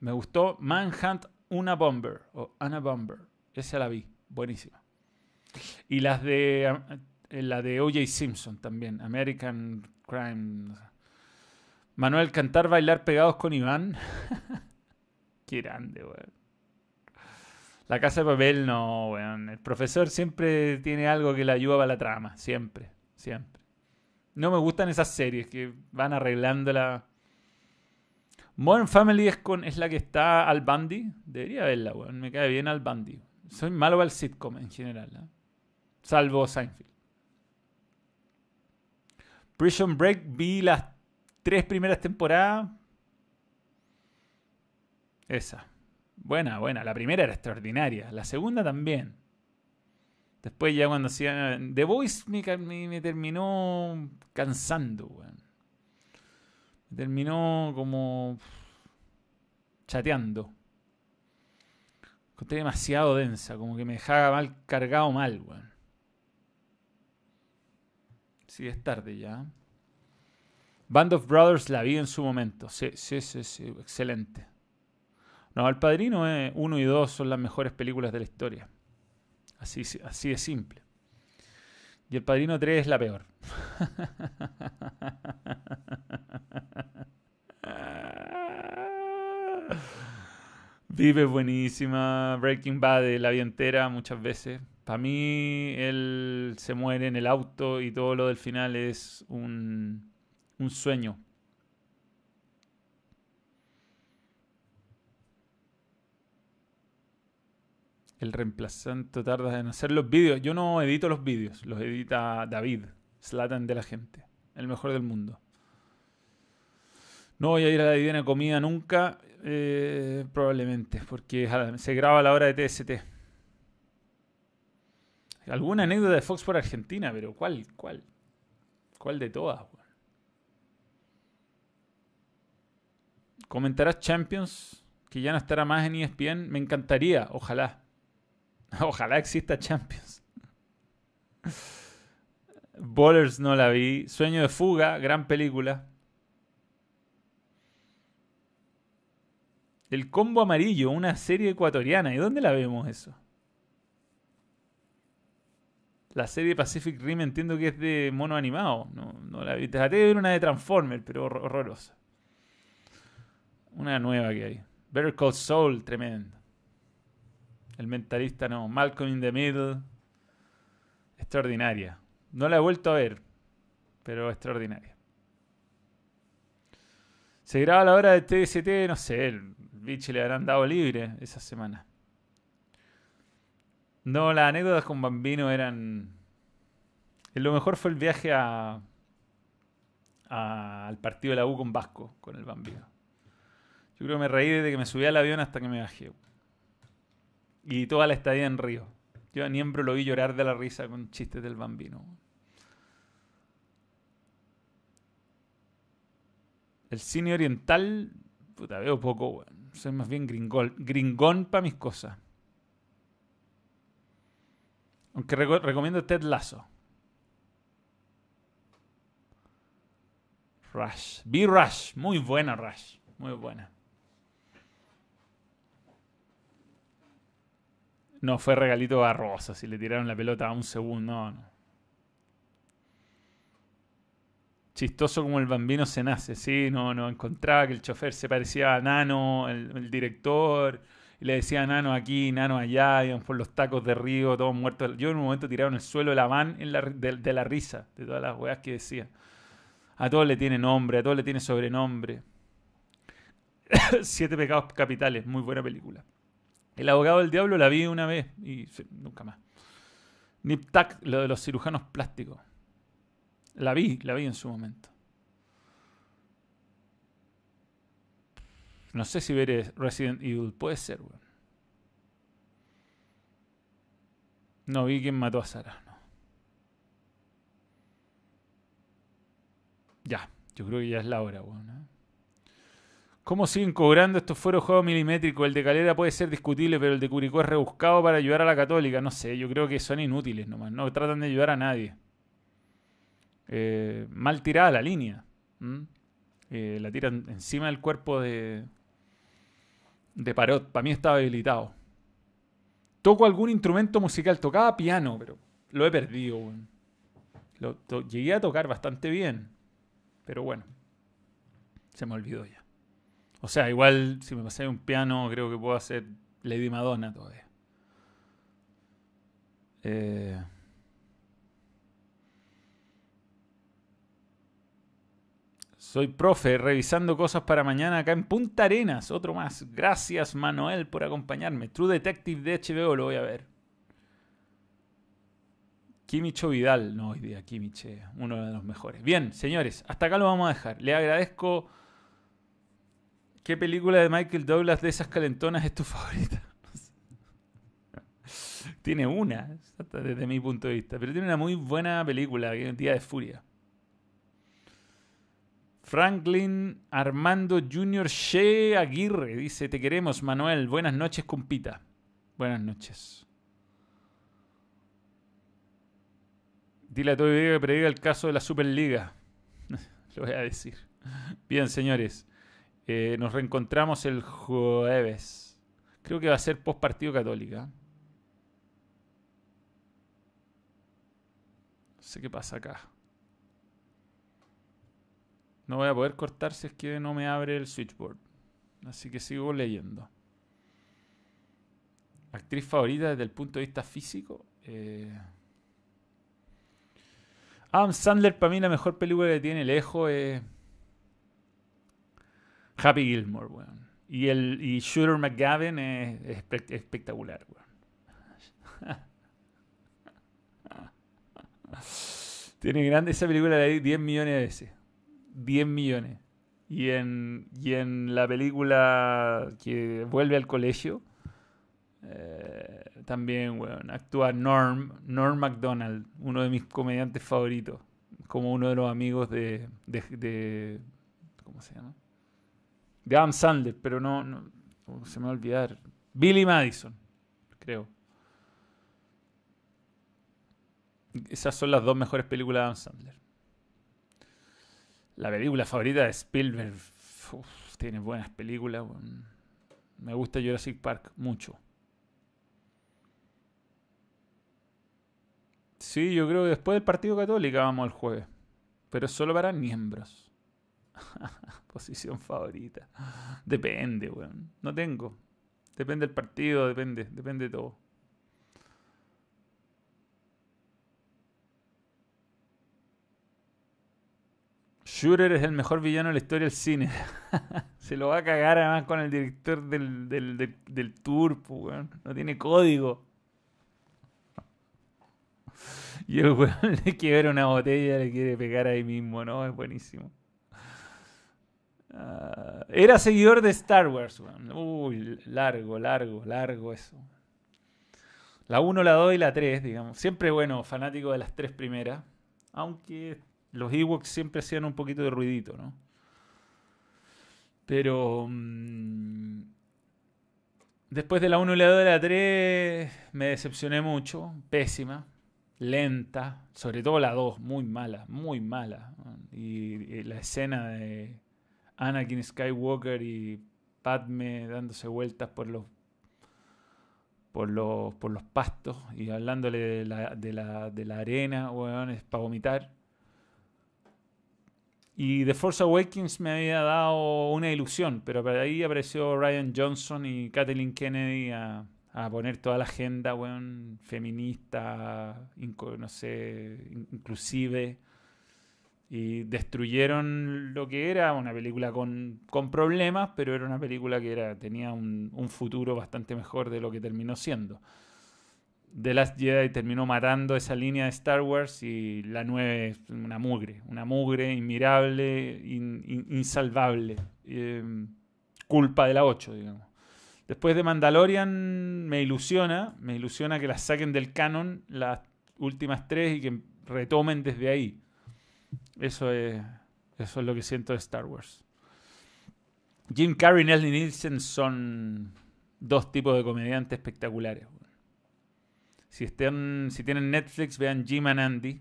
S1: Me gustó Manhunt Una Bomber o Anna Bomber. Esa la vi, buenísima. Y las de eh, la de O.J. Simpson también, American Crime. Manuel cantar, bailar pegados con Iván. Qué grande, weón. La casa de papel no, weón. El profesor siempre tiene algo que le ayuda a la trama. Siempre, siempre. No me gustan esas series que van arreglando la... Modern Family es, con, es la que está al Bundy. Debería verla, weón. Me cae bien al Bundy. Soy malo el sitcom en general. ¿eh? Salvo Seinfeld. Prison Break vi las tres primeras temporadas. Esa. Buena, buena. La primera era extraordinaria. La segunda también. Después ya cuando hacía... The Voice me, me, terminó cansando, weón. Terminó como... chateando. Conté demasiado densa, como que me dejaba mal cargado mal, weón. Sí, es tarde ya. Band of Brothers la vi en su momento. Sí, sí, sí, sí. Excelente. No, El Padrino 1 y 2 son las mejores películas de la historia. Así, así de simple. Y El Padrino 3 es la peor. Vive buenísima. Breaking Bad la vi entera muchas veces. Para mí, él se muere en el auto y todo lo del final es un, un sueño. El reemplazante tarda en hacer los vídeos. Yo no edito los vídeos, los edita David, Slatan de la gente, el mejor del mundo. No voy a ir a la divina comida nunca, eh, probablemente, porque se graba a la hora de TST. Alguna anécdota de Fox por Argentina, pero ¿cuál? ¿Cuál? ¿Cuál de todas? ¿Comentarás Champions? Que ya no estará más en ESPN. Me encantaría, ojalá. Ojalá exista Champions. Bowlers no la vi. Sueño de fuga, gran película. El combo amarillo, una serie ecuatoriana. ¿Y dónde la vemos eso? La serie Pacific Rim entiendo que es de mono animado. No, no la vi. Traté de ver una de Transformers, pero horrorosa. Una nueva que hay. Better Call Saul, tremendo. El mentalista no. Malcolm in the Middle. Extraordinaria. No la he vuelto a ver, pero extraordinaria. Se graba la hora de TST, no sé, Bichi le habrán dado libre esa semana. No, las anécdotas con Bambino eran. Lo mejor fue el viaje al partido de la U con Vasco, con el Bambino. Yo creo que me reí desde que me subí al avión hasta que me bajé. Y toda la estadía en Río. Yo a Niembro lo vi llorar de la risa con chistes del Bambino. El cine oriental, puta, veo poco, Soy más bien gringol, gringón para mis cosas. Aunque recomiendo Ted Lasso. Rush. Vi Rush. Muy buena Rush. Muy buena. No, fue regalito barroso. Si le tiraron la pelota a un segundo. No. Chistoso como el bambino se nace, sí, no, no encontraba que el chofer se parecía a Nano, el, director, y le decía Nano aquí, Nano allá, iban por los tacos de río, todos muertos. Yo en un momento tiraba en el suelo la van en la, de, la risa, de todas las weas que decía. A todos le tiene nombre, a todos le tiene sobrenombre. Siete pecados capitales, muy buena película. El abogado del diablo la vi una vez y nunca más. Nip lo de los cirujanos plásticos. La vi, la vi en su momento. No sé si veré Resident Evil. Puede ser, weón. No vi quién mató a Sara. No. Ya, yo creo que ya es la hora, weón. ¿eh? ¿Cómo siguen cobrando estos fueros juegos milimétricos? El de Calera puede ser discutible, pero el de Curicó es rebuscado para ayudar a la Católica. No sé, yo creo que son inútiles nomás. No tratan de ayudar a nadie. Eh, mal tirada la línea. Eh, la tiran encima del cuerpo de, de Parot. Para mí estaba habilitado. Toco algún instrumento musical. Tocaba piano, pero lo he perdido. Llegué a tocar bastante bien. Pero bueno, se me olvidó ya. O sea, igual si me pasé un piano, creo que puedo hacer Lady Madonna todavía. Eh, Soy profe, revisando cosas para mañana acá en Punta Arenas. Otro más. Gracias, Manuel, por acompañarme. True Detective de HBO lo voy a ver. Kimicho Vidal. No, hoy día Kimiche, uno de los mejores. Bien, señores, hasta acá lo vamos a dejar. Le agradezco. ¿Qué película de Michael Douglas de esas calentonas es tu favorita? tiene una, desde mi punto de vista, pero tiene una muy buena película, Día de Furia. Franklin Armando Jr. She Aguirre dice: Te queremos, Manuel. Buenas noches, compita. Buenas noches. Dile a todo el que prediga el caso de la Superliga. Lo voy a decir. Bien, señores. Eh, nos reencontramos el jueves. Creo que va a ser post partido católica. No sé qué pasa acá. No voy a poder cortar si es que no me abre el switchboard. Así que sigo leyendo. Actriz favorita desde el punto de vista físico. Eh... Adam Sandler, para mí, la mejor película que tiene lejos es. Happy Gilmore, weón. Y, el, y Shooter McGavin es, espectacular, weón. tiene grande esa película de 10 millones de veces. 10 millones. Y en, y en la película que vuelve al colegio, eh, también, bueno, actúa Norm, Norm MacDonald, uno de mis comediantes favoritos, como uno de los amigos de, de, ¿cómo se llama? De Adam Sandler, pero no, no se me va a olvidar. Billy Madison, creo. Esas son las dos mejores películas de Adam Sandler. La película favorita de Spielberg. tiene buenas películas. Me gusta Jurassic Park mucho. Sí, yo creo que después del Partido Católico vamos el jueves. Pero solo para miembros. Posición favorita. Depende, weón. No tengo. Depende del partido, depende, depende de todo. Shooter es el mejor villano de la historia del cine. Se lo va a cagar además con el director del, del, del, tour, weón. No tiene código. Y el weón le quiere una botella, le quiere pegar ahí mismo, ¿no? Es buenísimo. Ah, era seguidor de Star Wars. Uy, largo, largo, largo eso. La 1, la 2 y la 3, digamos. Siempre, bueno, fanático de las tres primeras. Aunque los Ewoks siempre hacían un poquito de ruidito, ¿no? Pero... Mm, después de la 1 y la 2 y la 3 me decepcioné mucho. Pésima. Lenta. Sobre todo la 2. Muy mala. Muy mala. Y, la escena de Anakin Skywalker y Padme dándose vueltas por los por los, por los pastos y hablándole de la, de la, de la arena, weón, es para vomitar. Y The Force Awakens me había dado una ilusión, pero ahí apareció Ryan Johnson y Kathleen Kennedy a, poner toda la agenda, weón, feminista, no sé, inclusive. Y destruyeron lo que era una película con, problemas, pero era una película que era, tenía un, un futuro bastante mejor de lo que terminó siendo. The Last Jedi terminó matando esa línea de Star Wars y la 9 es una mugre, una mugre inmirable, insalvable. Em, culpa de la 8, digamos. Después de Mandalorian me ilusiona, me ilusiona que las saquen del canon las últimas tres y que retomen desde ahí. Eso es, eso es lo que siento de Star Wars. Jim Carrey y Leslie Nielsen son dos tipos de comediantes espectaculares. Si, si tienen Netflix, vean Jim and Andy.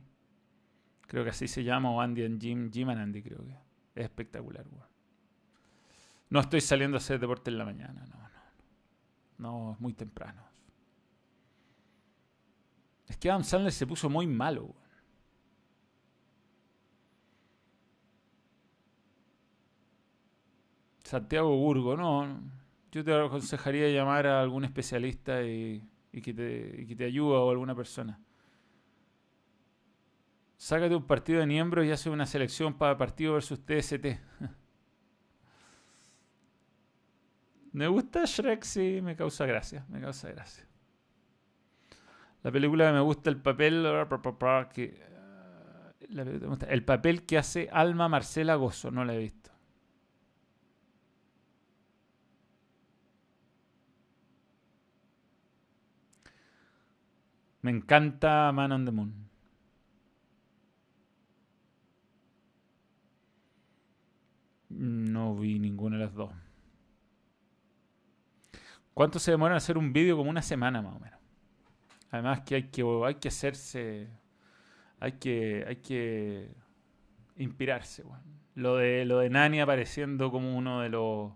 S1: Creo que así se llama, o Andy and Jim. Jim and Andy, creo que. Es espectacular, No estoy saliendo a hacer deporte en la mañana, no, no. No, es muy temprano. Es que Adam Sandler se puso muy malo, Santiago Burgo, no. Yo te aconsejaría llamar a algún especialista y que te, que te ayuda o alguna persona. Sácate un partido de miembros y hace una selección para partido versus TST. me gusta Shrek, sí, me causa gracia, me causa gracia. La película me gusta el papel que, el papel que hace Alma Marcela Gozo, no la he visto. Me encanta Man on the Moon. No vi ninguna de las dos. ¿Cuánto se demora en hacer un vídeo? Como una semana más o menos. Además que hay que, hay que hacerse... Hay que, hay que inspirarse. Lo, de, lo de Nani apareciendo como uno de los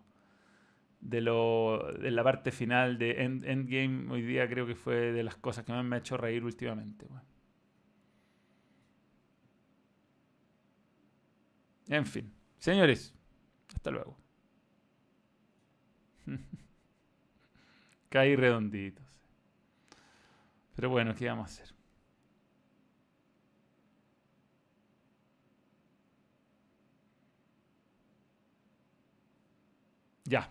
S1: de, lo, de la parte final de Endgame hoy día creo que fue de las cosas que más me ha hecho reír últimamente. En fin, señores, hasta luego. Caí redonditos. Pero bueno, ¿qué vamos a hacer? Ya.